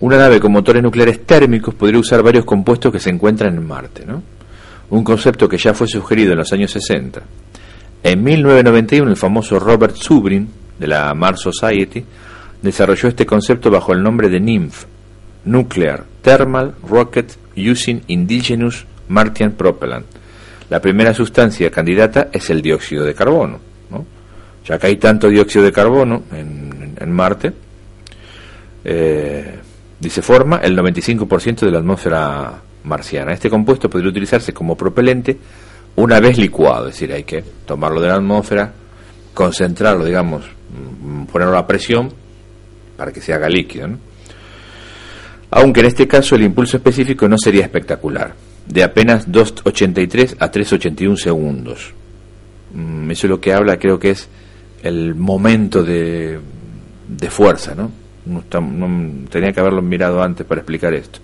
Una nave con motores nucleares térmicos podría usar varios compuestos que se encuentran en Marte, ¿no? Un concepto que ya fue sugerido en los años 60. En 1991 el famoso Robert Zubrin de la Mars Society desarrolló este concepto bajo el nombre de NIMF, Nuclear Thermal Rocket Using Indigenous Martian Propellant. La primera sustancia candidata es el dióxido de carbono, ya que hay tanto dióxido de carbono en, en Marte, eh, dice forma el 95% de la atmósfera marciana. Este compuesto podría utilizarse como propelente una vez licuado, es decir, hay que tomarlo de la atmósfera, concentrarlo, digamos, mm, ponerlo a presión para que se haga líquido. Aunque en este caso el impulso específico no sería espectacular, de apenas 2,83 a 3,81 segundos. Mm, eso es lo que habla, creo que es el momento de, de fuerza, ¿no? tenía que haberlo mirado antes para explicar esto.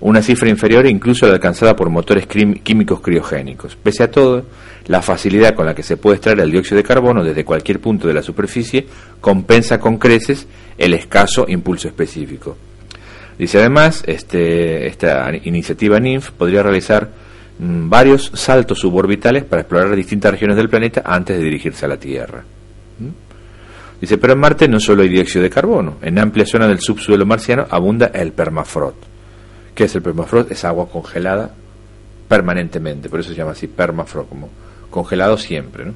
Una cifra inferior incluso a la alcanzada por motores químicos criogénicos. Pese a todo, la facilidad con la que se puede extraer el dióxido de carbono desde cualquier punto de la superficie compensa con creces el escaso impulso específico. Dice además, este, esta iniciativa NINF podría realizar mm, varios saltos suborbitales para explorar distintas regiones del planeta antes de dirigirse a la Tierra. Dice, pero en Marte no solo hay dióxido de carbono, en amplia zona del subsuelo marciano abunda el permafrost. ¿Qué es el permafrost? Es agua congelada permanentemente, por eso se llama así permafrost, como congelado siempre.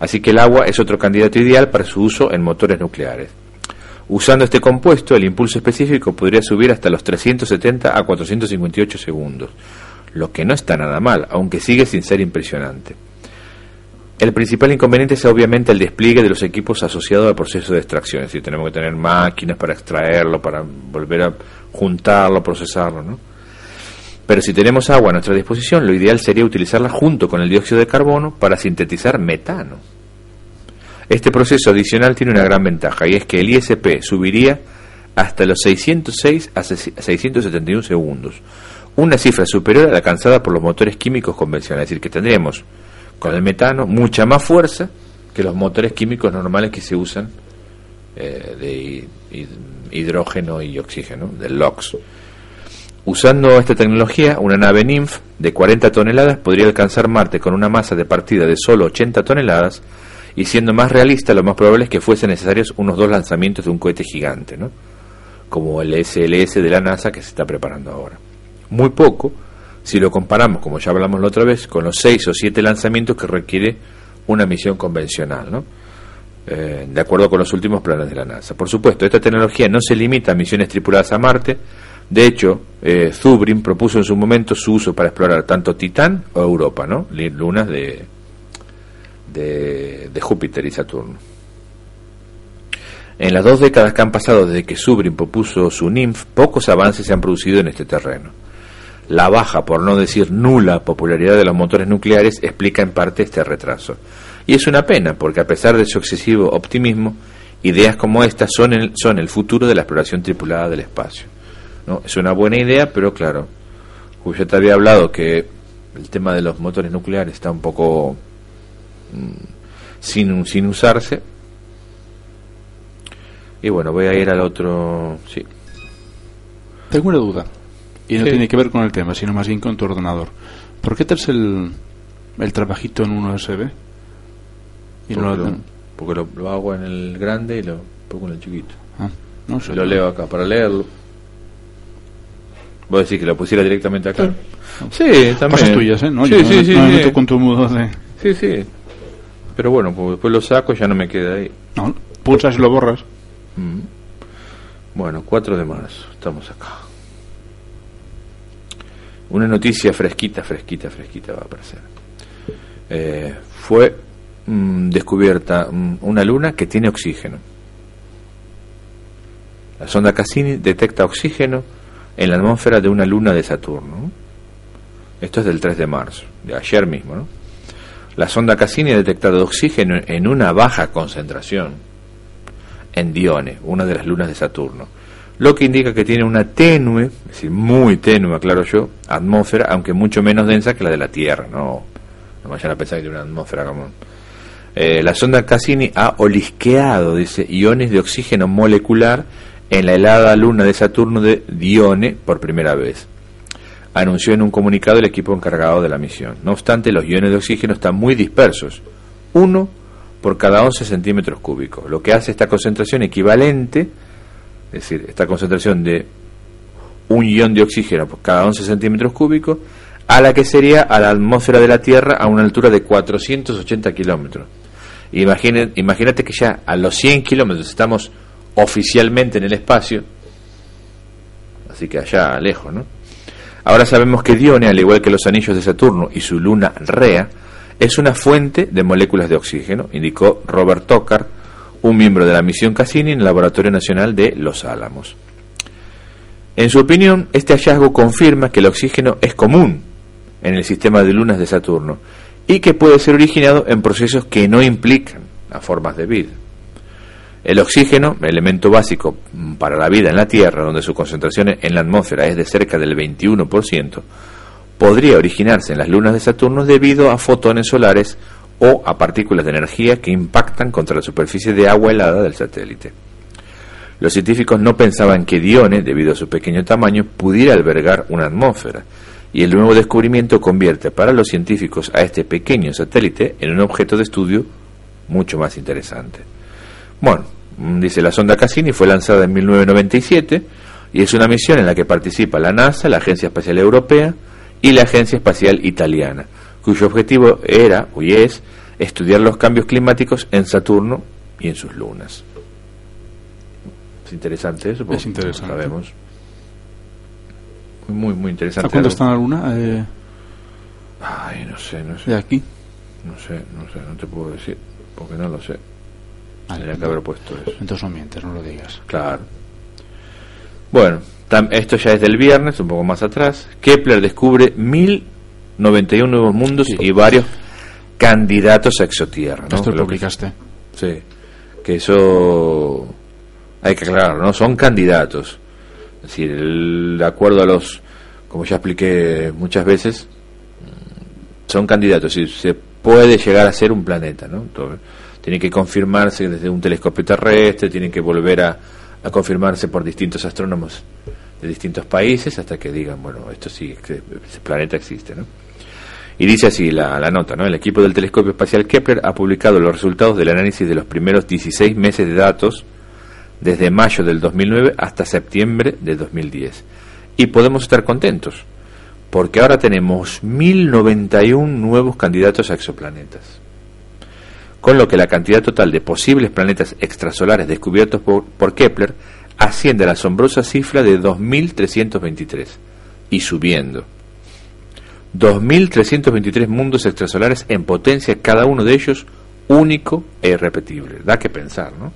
Así que el agua es otro candidato ideal para su uso en motores nucleares. Usando este compuesto, el impulso específico podría subir hasta los 370 a 458 segundos, lo que no está nada mal, aunque sigue sin ser impresionante. El principal inconveniente es obviamente el despliegue de los equipos asociados al proceso de extracción, es decir, tenemos que tener máquinas para extraerlo, para volver a juntarlo, procesarlo, ¿no? Pero si tenemos agua a nuestra disposición, lo ideal sería utilizarla junto con el dióxido de carbono para sintetizar metano. Este proceso adicional tiene una gran ventaja y es que el ISP subiría hasta los 606 a 671 segundos, una cifra superior a la alcanzada por los motores químicos convencionales, es decir, que tendríamos con el metano mucha más fuerza que los motores químicos normales que se usan eh, de hidrógeno y oxígeno, del LOX. Usando esta tecnología, una nave NIMF de 40 toneladas podría alcanzar Marte con una masa de partida de solo 80 toneladas y siendo más realista, lo más probable es que fuesen necesarios unos dos lanzamientos de un cohete gigante, ¿no? como el SLS de la NASA que se está preparando ahora. Muy poco, si lo comparamos, como ya hablamos la otra vez, con los seis o siete lanzamientos que requiere una misión convencional, ¿no? Eh, de acuerdo con los últimos planes de la NASA. Por supuesto, esta tecnología no se limita a misiones tripuladas a Marte. De hecho, eh, Zubrin propuso en su momento su uso para explorar tanto Titán o Europa, ¿no? lunas de, de, Júpiter y Saturno. En las dos décadas que han pasado desde que Subrin propuso su NIMF, pocos avances se han producido en este terreno. La baja, por no decir nula, popularidad de los motores nucleares explica en parte este retraso. Y es una pena, porque a pesar de su excesivo optimismo, ideas como estas son el, son el futuro de la exploración tripulada del espacio. ¿no? Es una buena idea, pero claro, ya te había hablado que el tema de los motores nucleares está un poco mm, sin, sin usarse, y bueno, voy a ir al otro. Sí. Tengo una duda. Y no tiene que ver con el tema, sino más bien con tu ordenador. ¿Por qué traes el, el trabajito en un USB? Y porque, no lo, porque lo, hago en el grande y lo pongo en el chiquito. Ah, no lo leo acá para leerlo. ¿Vos decís que lo pusiera directamente acá? Sí, también. Cosas tuyas, ¿eh? No, sí, yo sí, no, sí, no sí. con tu mudo de... Sí, sí. Pero bueno, pues después lo saco y ya no me queda ahí. No, pulsas y lo borras. Mm. Bueno, 4 de marzo, estamos acá. Una noticia fresquita, fresquita, fresquita va a aparecer. Eh, fue mm, descubierta mm, una luna que tiene oxígeno. La sonda Cassini detecta oxígeno en la atmósfera de una luna de Saturno. Esto es del 3 de marzo, de ayer mismo. ¿no? La sonda Cassini ha detectado oxígeno en una baja concentración en Dione, una de las lunas de Saturno, lo que indica que tiene una tenue, es decir, muy tenue, aclaro yo, atmósfera, aunque mucho menos densa que la de la Tierra, no, no vayan a pensar que tiene una atmósfera común. Eh, la sonda Cassini ha olisqueado, dice, iones de oxígeno molecular en la helada luna de Saturno de Dione por primera vez. Anunció en un comunicado el equipo encargado de la misión. No obstante, los iones de oxígeno están muy dispersos. Uno por cada 11 centímetros cúbicos, lo que hace esta concentración equivalente, es decir, esta concentración de un ion de oxígeno por cada 11 centímetros cúbicos, a la que sería a la atmósfera de la Tierra a una altura de 480 kilómetros. Imagine- Imagínate que ya a los 100 kilómetros estamos oficialmente en el espacio, así que allá lejos, ¿no? Ahora sabemos que Dione, al igual que los anillos de Saturno y su luna Rea, es una fuente de moléculas de oxígeno, indicó Robert Tokar, un miembro de la misión Cassini en el Laboratorio Nacional de Los Álamos. En su opinión, este hallazgo confirma que el oxígeno es común en el sistema de lunas de Saturno y que puede ser originado en procesos que no implican a formas de vida. El oxígeno, elemento básico para la vida en la Tierra, donde su concentración en la atmósfera es de cerca del 21%, podría originarse en las lunas de Saturno debido a fotones solares o a partículas de energía que impactan contra la superficie de agua helada del satélite. Los científicos no pensaban que Dione, debido a su pequeño tamaño, pudiera albergar una atmósfera, y el nuevo descubrimiento convierte para los científicos a este pequeño satélite en un objeto de estudio mucho más interesante. Bueno, mm, dice la sonda Cassini fue lanzada en 1997 y es una misión en la que participa la NASA, la Agencia Espacial Europea y la Agencia Espacial Italiana, cuyo objetivo era y es estudiar los cambios climáticos en Saturno y en sus lunas. Es interesante eso, porque Es interesante. no sabemos. Muy, muy ¿A interesante. cuánto algo- está la luna? Eh, Ay, no sé, no sé, de aquí. no sé, no sé, no te puedo decir, porque no lo sé. Tendría que haber puesto eso. Entonces no mientes, no lo digas. Claro. Bueno, esto ya es del viernes, un poco más atrás. Kepler descubre 1091 nuevos mundos Sí. y varios candidatos a exotierra. ¿no? Esto lo que- publicaste. Sí, que eso hay que aclarar, ¿no? Son candidatos. Decir, el- de acuerdo a los, como ya expliqué muchas veces, mm, son candidatos. Decir, se puede llegar a ser un planeta, ¿no? Tiene que confirmarse desde un telescopio terrestre, tiene que volver a, a confirmarse por distintos astrónomos de distintos países hasta que digan, bueno, esto sí, que ese planeta existe, ¿no? Y dice así la, la nota, ¿no? El equipo del telescopio espacial Kepler ha publicado los resultados del análisis de los primeros 16 meses de datos desde mayo del 2009 hasta septiembre de 2010. Y podemos estar contentos, porque ahora tenemos 1091 nuevos candidatos a exoplanetas. Con lo que la cantidad total de posibles planetas extrasolares descubiertos por, Kepler asciende a la asombrosa cifra de 2323 y subiendo. 2.323 mundos extrasolares en potencia, cada uno de ellos único e irrepetible. Da que pensar, ¿no?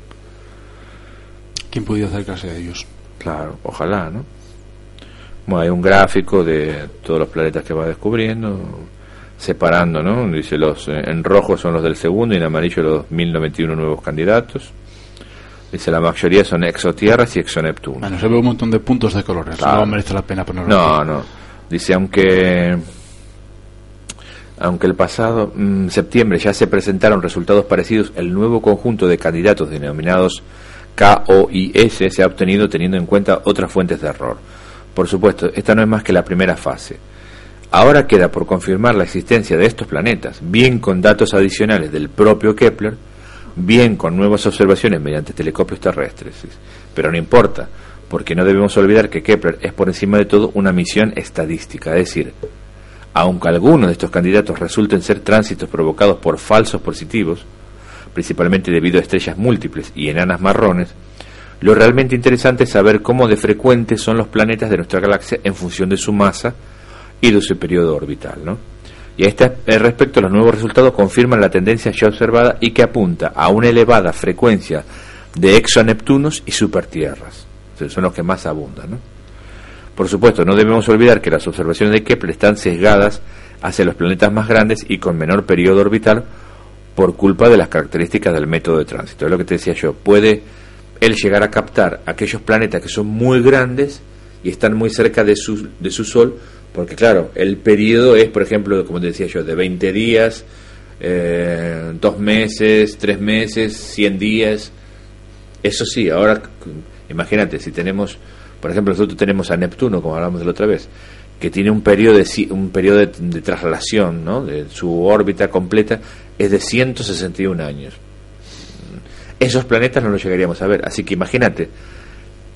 ¿Quién pudiera acercarse a ellos? Claro, ojalá, ¿no? Bueno, hay un gráfico de todos los planetas que va descubriendo, separando, ¿no? Dice los eh, en rojo son los del segundo y en amarillo los 1091 nuevos candidatos. Dice la mayoría son exotierras y exoneptunos. Bueno, se ve un montón de puntos de colores. Claro. No merece la pena ponerlo. No, no. Dice, aunque aunque el pasado mm, septiembre ya se presentaron resultados parecidos, el nuevo conjunto de candidatos denominados KOIS se ha obtenido teniendo en cuenta otras fuentes de error. Por supuesto, esta no es más que la primera fase. Ahora queda por confirmar la existencia de estos planetas, bien con datos adicionales del propio Kepler, bien con nuevas observaciones mediante telescopios terrestres. Pero no importa, porque no debemos olvidar que Kepler es por encima de todo una misión estadística, es decir, aunque algunos de estos candidatos resulten ser tránsitos provocados por falsos positivos, principalmente debido a estrellas múltiples y enanas marrones, lo realmente interesante es saber cómo de frecuentes son los planetas de nuestra galaxia en función de su masa y de su periodo orbital. ¿no? Y a este respecto, los nuevos resultados confirman la tendencia ya observada y que apunta a una elevada frecuencia de exoneptunos y supertierras. O son los que más abundan. ¿no? Por supuesto, no debemos olvidar que las observaciones de Kepler están sesgadas hacia los planetas más grandes y con menor periodo orbital por culpa de las características del método de tránsito. Es lo que te decía yo. Puede él llegar a captar aquellos planetas que son muy grandes y están muy cerca de su, de su Sol, porque claro, el periodo es, por ejemplo, como te decía yo, de 20 días, eh, dos meses, tres meses, 100 días. Eso sí, ahora imagínate, si tenemos, por ejemplo, nosotros tenemos a Neptuno, como hablamos de la otra vez, que tiene un periodo de, un periodo de, de traslación, ¿no? de su órbita completa, es de 161 años. Esos planetas no los llegaríamos a ver. Así que imagínate,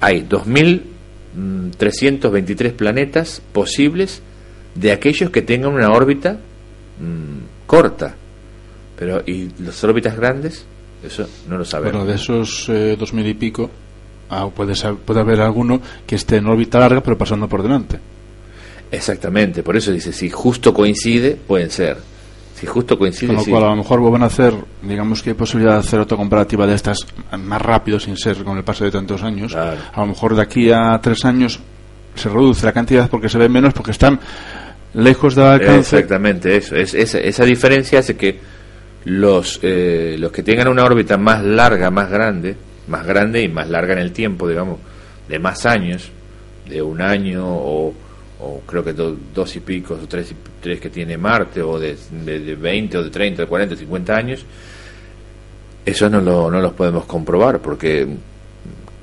hay 2.323 planetas posibles de aquellos que tengan una órbita mm, corta. Pero, ¿y las órbitas grandes? Eso no lo sabemos. Bueno, de esos eh, dos mil y pico, ah, puede, ser- puede haber alguno que esté en órbita larga pero pasando por delante. Exactamente, por eso dice, si justo coincide, pueden ser. Si justo coincide, Con lo sí. cual, a lo mejor van a hacer, digamos que hay posibilidad de hacer otra comparativa de estas más rápido, sin ser con el paso de tantos años. Claro. A lo mejor de aquí a tres años se reduce la cantidad porque se ven menos, porque están lejos del alcance. Exactamente, eso. Es, esa, esa diferencia hace que los, eh, los que tengan una órbita más larga, más grande, más grande y más larga en el tiempo, digamos, de más años, de un año o, o creo que do- dos y pico o tres, tres que tiene Marte, o de, de, de 20 o de 30, de 40, 50 años, eso no, lo, no los podemos comprobar porque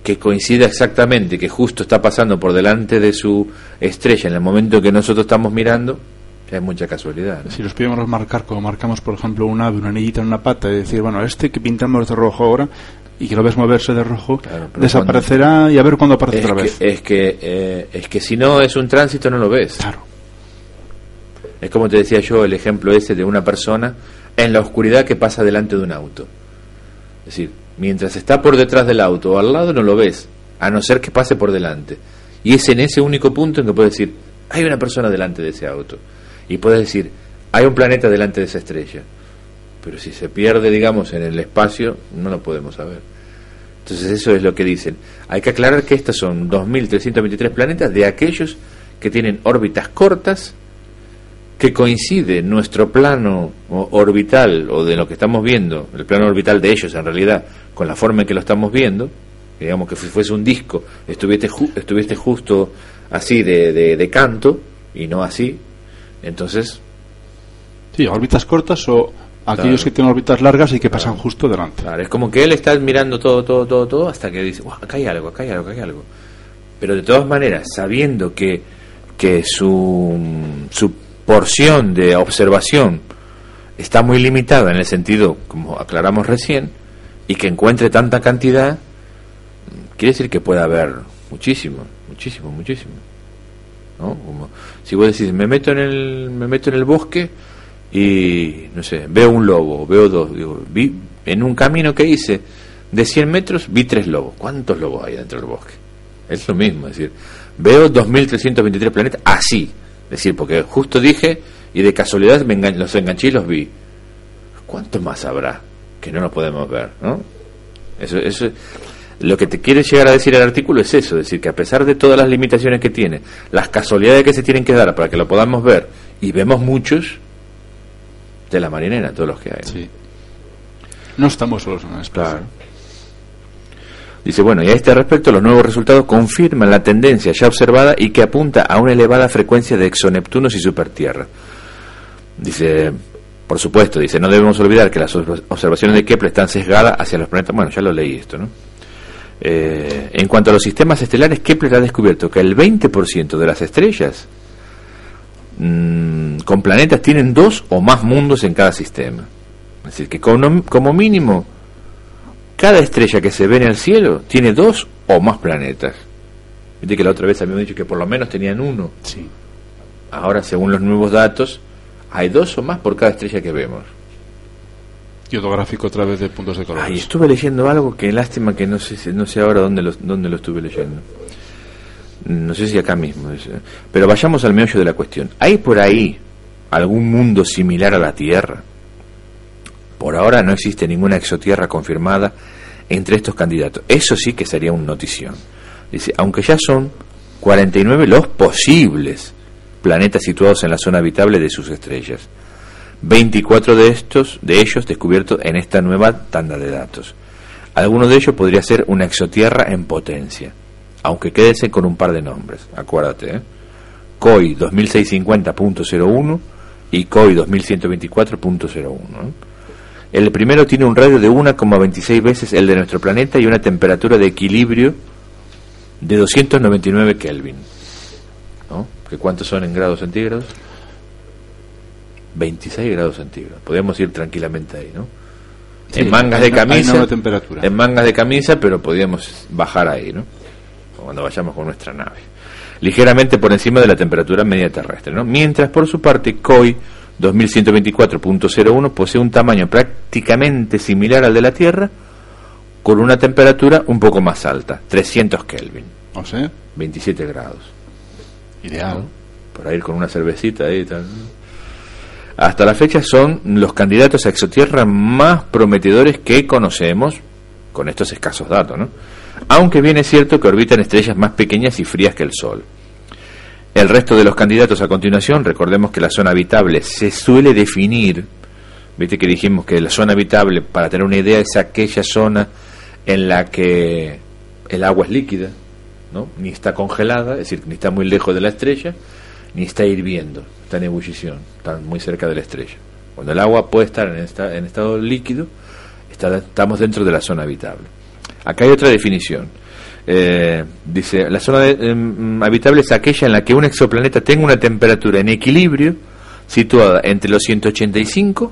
que coincida exactamente que justo está pasando por delante de su estrella en el momento que nosotros estamos mirando, ya es mucha casualidad. Si los pudiéramos marcar como marcamos, por ejemplo, un ave, una anillita en una pata, y decir, bueno, este que pintamos de rojo ahora y que lo ves moverse de rojo, Claro, desaparecerá y a ver cuándo aparece Es otra que, vez. es, que, eh, es que si no es un tránsito no lo ves. Claro. Es como te decía yo el ejemplo ese de una persona en la oscuridad que pasa delante de un auto. Es decir, mientras está por detrás del auto o al lado no lo ves, a no ser que pase por delante. Y es en ese único punto en que puedes decir, hay una persona delante de ese auto. Y puedes decir, hay un planeta delante de esa estrella. Pero si se pierde, digamos, en el espacio, no lo podemos saber. Entonces eso es lo que dicen. Hay que aclarar que estos son 2.323 planetas de aquellos que tienen órbitas cortas, que coincide nuestro plano orbital o de lo que estamos viendo, el plano orbital de ellos en realidad, con la forma en que lo estamos viendo, digamos que fu- fuese un disco, estuviese, ju- justo así de, de, de canto y no así, entonces Sí, órbitas cortas o aquellos que tienen órbitas largas y que pasan justo delante. Claro, es como que él está mirando todo, todo, todo, todo, hasta que dice, "Guau, acá hay algo, acá hay algo, acá hay algo. Pero de todas maneras, sabiendo que, que su, su porción de observación está muy limitada en el sentido, como aclaramos recién, y que encuentre tanta cantidad, quiere decir que puede haber muchísimo, muchísimo, muchísimo. ¿no? Como, si vos decís, me meto en el, me meto en el bosque y, no sé, veo un lobo, veo dos, digo, vi en un camino que hice de 100 metros, vi tres lobos. ¿Cuántos lobos hay dentro del bosque? Es lo mismo, es decir, veo 2.323 planetas así, es decir, porque justo dije y de casualidad me engan- los enganché y los vi. ¿Cuántos más habrá que no los podemos ver, no? Eso, eso, Lo que te quiere llegar a decir el artículo es eso, es decir, que a pesar de todas las limitaciones que tiene, las casualidades que se tienen que dar para que lo podamos ver, y vemos muchos, de la marinera, todos los que hay. Sí. No estamos solos en el espacio. Claro. Dice, bueno, y a este respecto los nuevos resultados confirman la tendencia ya observada y que apunta a una elevada frecuencia de exoneptunos y supertierra. Dice, por supuesto, dice, no debemos olvidar que las obs- observaciones de Kepler están sesgadas hacia los planetas. Bueno, ya lo leí esto, ¿no? Eh, en cuanto a los sistemas estelares, Kepler ha descubierto que el 20% de las estrellas mm, con planetas tienen dos o más mundos en cada sistema. Es decir, que como, como mínimo, cada estrella que se ve en el cielo tiene dos o más planetas. Viste que la otra vez habíamos dicho que por lo menos tenían uno. Sí. Ahora, según los nuevos datos, hay dos o más por cada estrella que vemos. Y otro gráfico otra vez de puntos de colores. Ay, estuve leyendo algo que lástima que no sé no sé ahora dónde lo, dónde lo estuve leyendo. No sé si acá mismo. eh. Pero vayamos al meollo de la cuestión. ¿Hay por ahí algún mundo similar a la Tierra? Por ahora no existe ninguna exotierra confirmada entre estos candidatos. Eso sí que sería un notición. Dice, aunque ya son 49 los posibles planetas situados en la zona habitable de sus estrellas. 24 de estos, de ellos descubiertos en esta nueva tanda de datos. Alguno de ellos podría ser una exotierra en potencia, aunque quédese con un par de nombres, acuérdate, ¿eh? COI 2650.01 y COI 2124.01. ¿eh? El primero tiene un radio de 1,26 veces el de nuestro planeta y una temperatura de equilibrio de 299 Kelvin. ¿no? ¿Que ¿Cuántos son en grados centígrados? 26 grados centígrados. Podríamos ir tranquilamente ahí, ¿no? Sí, en mangas de hay camisa. temperatura. En mangas de camisa, pero podríamos bajar ahí, ¿no? Cuando vayamos con nuestra nave. Ligeramente por encima de la temperatura media terrestre, ¿no? Mientras, por su parte, COI 2124.01 posee un tamaño prácticamente similar al de la Tierra, con una temperatura un poco más alta, 300 Kelvin, O sea, 27 grados ideal. para ir con una cervecita ahí y tal. Hasta la fecha son los candidatos a exotierra más prometedores que conocemos con estos escasos datos, ¿no? Aunque bien es cierto que orbitan estrellas más pequeñas y frías que el Sol. El resto de los candidatos a continuación, recordemos que la zona habitable se suele definir, viste que dijimos que la zona habitable, para tener una idea, es aquella zona en la que el agua es líquida, ¿no? ni está congelada, es decir, ni está muy lejos de la estrella, ni está hirviendo, está en ebullición, está muy cerca de la estrella. Cuando el agua puede estar en, esta- en estado líquido, está- estamos dentro de la zona habitable. Acá hay otra definición. Eh, dice, la zona de- em, habitable es aquella en la que un exoplaneta tenga una temperatura en equilibrio situada entre los 185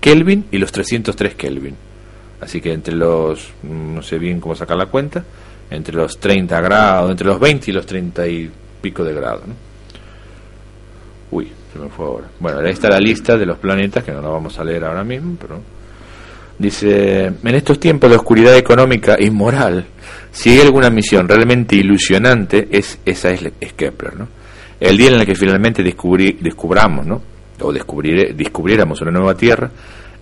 Kelvin y los 303 Kelvin. Así que entre los, mm, no sé bien cómo sacar la cuenta, entre los 30 grados, entre los 20 y los 30 y pico de grados. Uy, se me fue ahora. Bueno, ahí está la lista de los planetas, que no la vamos a leer ahora mismo, pero... Dice, en estos tiempos de oscuridad económica y moral, si hay alguna misión realmente ilusionante, es esa es, Kepler, ¿no? El día en el que finalmente descubrí, descubramos, ¿no? O descubriré, descubriéramos una nueva Tierra,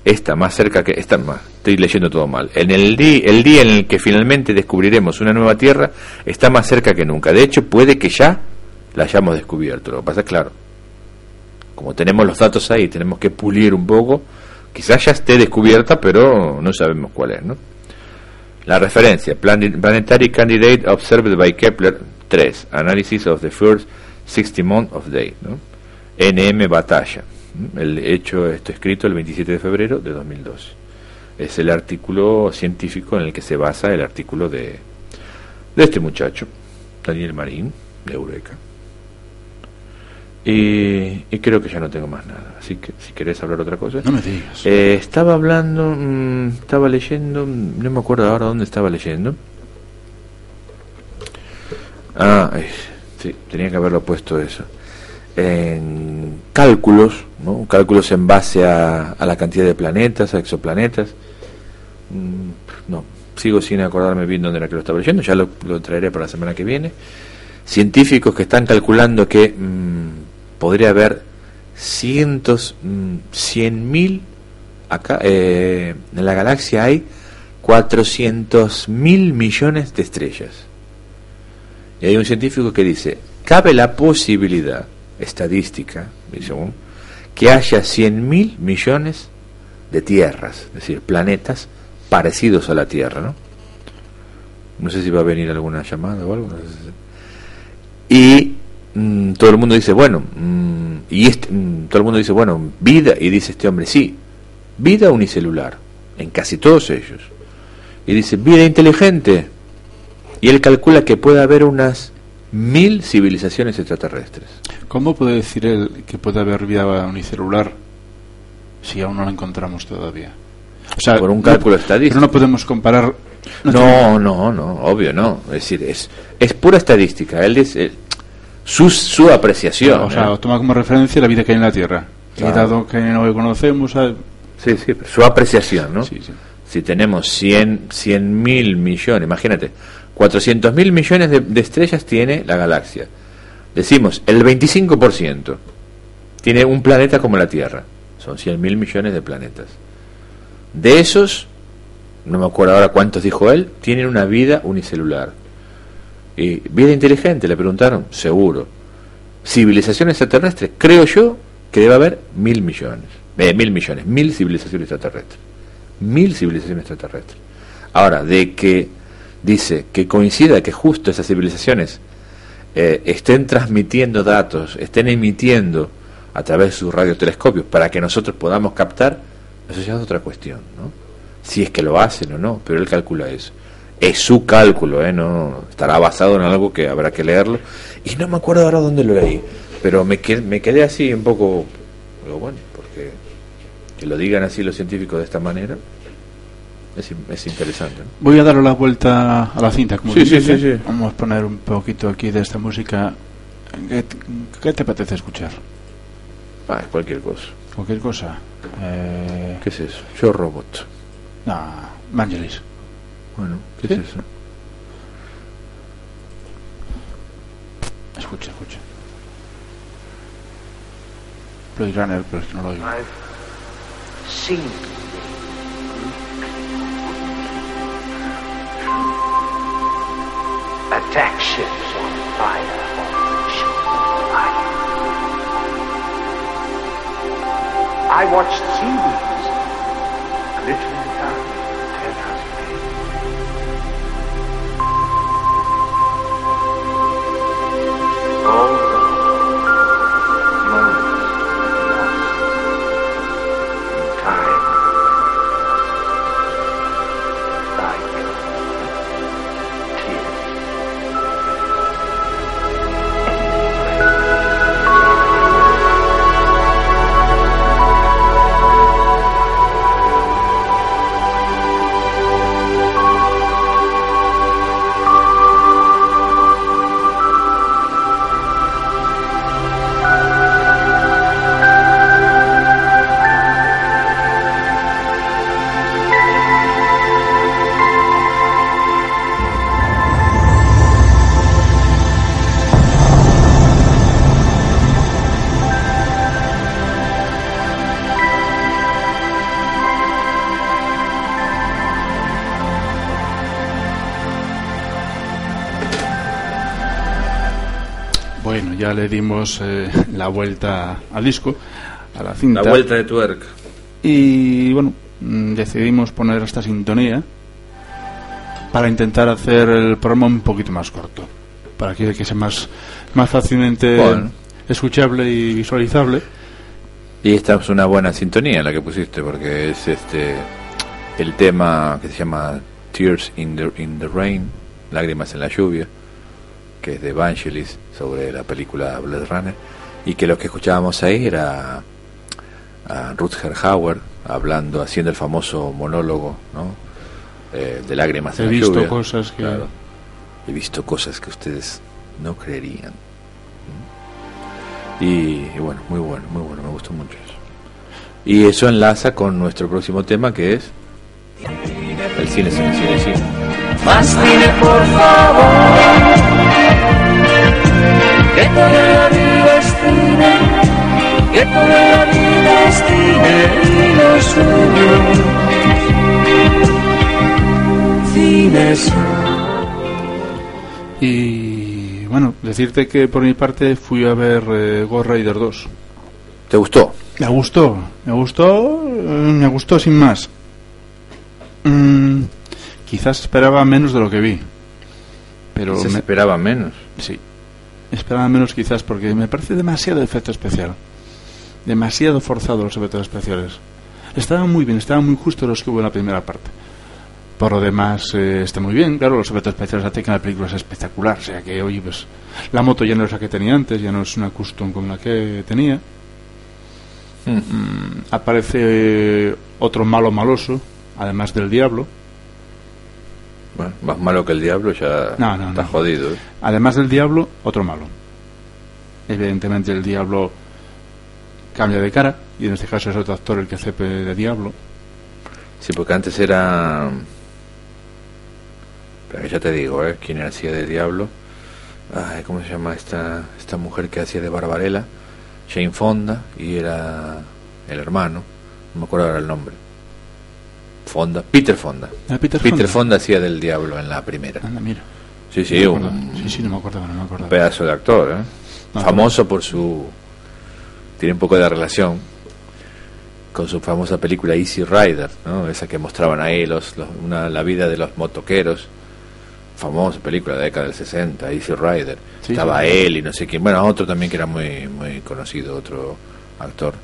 está más cerca que... Está más, estoy leyendo todo mal. En el, di- el día en el que finalmente descubriremos una nueva Tierra, está más cerca que nunca. De hecho, puede que ya la hayamos descubierto. Lo que pasa es claro, como tenemos los datos ahí, tenemos que pulir un poco, quizás ya esté descubierta, pero no sabemos cuál es, ¿no? La referencia, Plan- Planetary Candidate Observed by Kepler 3, Analysis of the First 60 Month of Day. NM Batalla. El hecho está escrito el 27 de febrero de 2012. Es el artículo científico en el que se basa el artículo de, de este muchacho, Daniel Marín, de Eureka. Y, y creo que ya no tengo más nada. Así que si querés hablar otra cosa. No me digas. Eh, estaba hablando, mm, estaba leyendo, no me acuerdo ahora dónde estaba leyendo. Ah, ay, sí, tenía que haberlo puesto eso. En cálculos, ¿no? Cálculos en base a, a la cantidad de planetas, a exoplanetas. Mm, no, sigo sin acordarme bien dónde era que lo estaba leyendo, ya lo, lo traeré para la semana que viene. Científicos que están calculando que mm, podría haber cientos, mm, cien mil acá eh, en la galaxia hay 400 mil millones de estrellas. Y hay un científico que dice, cabe la posibilidad estadística, dice que haya 100 mil millones de tierras, es decir, planetas parecidos a la Tierra, ¿no? No sé si va a venir alguna llamada o algo. Y mm, todo el mundo dice, bueno, mm, y este, mm, todo el mundo dice, bueno, vida, y dice este hombre, sí, vida unicelular, en casi todos ellos. Y dice, vida inteligente. Y él calcula que puede haber unas mil civilizaciones extraterrestres. ¿Cómo puede decir él que puede haber vida unicelular si aún no la encontramos todavía? O sea, por un cálculo estadístico. Pero no podemos comparar. No, no, no, obvio no. Es decir, es, es pura estadística. Él dice su, su apreciación. o sea, ¿eh? toma como referencia la vida que hay en la Tierra. Claro. Y dado que no conocemos. Sí, sí, su apreciación, ¿no? Sí, sí. Si tenemos 100 mil millones, imagínate, 400 mil millones de, de estrellas tiene la galaxia. Decimos, el 25% tiene un planeta como la Tierra. Son 100 mil millones de planetas. De esos, no me acuerdo ahora cuántos dijo él, tienen una vida unicelular. Vida inteligente, le preguntaron, seguro. Civilización extraterrestre, creo yo que debe haber mil millones. Eh, mil millones, mil civilizaciones extraterrestres. Mil civilizaciones extraterrestres. Ahora, de que dice que coincida que justo esas civilizaciones eh, estén transmitiendo datos, estén emitiendo a través de sus radiotelescopios para que nosotros podamos captar, eso ya es otra cuestión, ¿no? Si es que lo hacen o no, pero él calcula eso. Es su cálculo, ¿eh? No, estará basado en algo que habrá que leerlo. Y no me acuerdo ahora dónde lo leí, pero me quedé, me quedé así un poco, bueno, porque que lo digan así los científicos de esta manera, es, es, interesante. Voy a darle la vuelta a la cinta, como sí, sí, sí, sí, Vamos a poner un poquito aquí de esta música. ¿Qué, qué te apetece escuchar? Ah, cualquier cosa. Cualquier cosa. Eh... ¿Qué es eso? Yo Robot. No, Vangelis. Bueno, ¿qué ¿Sí? es eso? Escucha, escucha. Blade Runner, pero es que no lo oigo. I've attack ships on fire. I watched seaweeds glittering le dimos eh, la vuelta al disco, a la cinta. La vuelta de tuerca. Y bueno, mm, decidimos poner esta sintonía para intentar hacer el programa un poquito más corto, para que, que sea más, más fácilmente Bueno. escuchable y visualizable. Y esta es una buena sintonía la que pusiste, porque es este el tema que se llama Tears in the, in the Rain, Lágrimas en la lluvia, que es de Vangelis sobre la película Blade Runner, y que lo que escuchábamos ahí era a Rutger Hauer hablando, haciendo el famoso monólogo, ¿no? Eh, de Lágrimas He en la visto lluvia. cosas que... Claro. He visto cosas que ustedes no creerían. ¿Mm? Y, y bueno, muy bueno, muy bueno, me gustó mucho eso. Y eso enlaza con nuestro próximo tema que es el cine, cine, cine, cine. Más cine, por favor. Que toda la vida es cine. Que toda la vida es cine y los sueños. cines. Y bueno, decirte que por mi parte fui a ver eh, Ghost Rider 2. ¿Te gustó? Me gustó, me gustó, eh, me gustó sin más. Mm, quizás esperaba menos de lo que vi. Pero Se me- esperaba menos. sí, esperaba menos quizás porque me parece demasiado efecto especial. Demasiado forzado los efectos especiales. Estaban muy bien, estaban muy justos los que hubo en la primera parte. Por lo demás, eh, está muy bien. Claro, los efectos especiales hacen que la película sea espectacular. O sea que, oye, pues la moto ya no es la que tenía antes, ya no es una custom como la que tenía. Mm. Mm, aparece eh, otro malo maloso, además del diablo. Bueno, más malo que el diablo ya No, no, está no. jodido. ¿eh? Además del diablo, otro malo. Evidentemente el diablo cambia de cara, y en este caso es otro actor el que hace de diablo. Sí, porque antes era... Pero ya te digo, ¿eh? ¿Quién hacía de diablo? Ay, ¿Cómo se llama esta, esta mujer que hacía de Barbarella? Jane Fonda, y era el hermano, no me acuerdo ahora el nombre. Fonda, Peter Fonda. Ah, Peter Peter Fonda. Fonda hacía del diablo en la primera. Anda, mira. Sí, sí, No un, sí, sí, no me acordaba, no me acordaba. un pedazo de actor, ¿eh? No, famoso por su tiene un poco de relación con su famosa película Easy Rider, ¿no? Esa que mostraban ahí los, los- una, la vida de los motoqueros. Famosa película de la década del 60, Easy Rider. Sí, Estaba él y no sé quién. Bueno, otro también que era muy muy conocido, otro actor.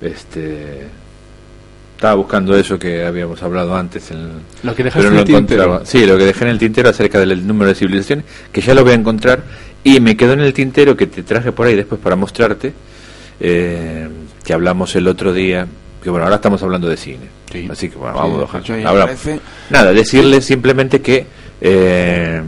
Este estaba buscando eso que habíamos hablado antes en el- Lo que pero en no el tintero. Sí, lo que dejé en el tintero acerca del número de civilizaciones, que ya lo voy a encontrar, y me quedó en el tintero que te traje por ahí después para mostrarte, eh, que hablamos el otro día, que bueno, ahora estamos hablando de cine, Sí. así que bueno, Sí, vamos a de dejar- hecho, ahí hablamos. aparece- Nada, decirles simplemente que eh,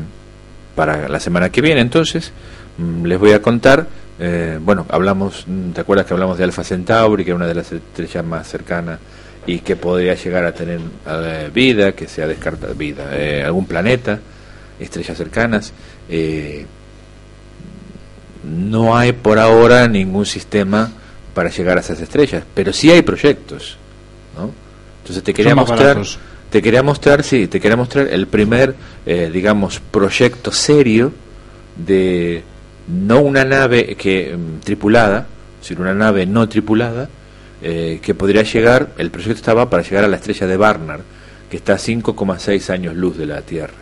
para la semana que viene entonces mm, les voy a contar, eh, bueno, hablamos, ¿te acuerdas que hablamos de Alfa Centauri, que es una de las estrellas más cercanas y que podría llegar a tener eh, vida, que sea descartada vida, eh, algún planeta, estrellas cercanas? Eh, no hay por ahora ningún sistema para llegar a esas estrellas, pero sí hay proyectos, ¿no? Entonces te quería mostrar, baratos. te quería mostrar, sí, te quería mostrar el primer, eh, digamos, proyecto serio de no una nave que mm, tripulada, sino una nave no tripulada eh, que podría llegar, el proyecto estaba para llegar a la estrella de Barnard, que está a 5,6 años luz de la Tierra,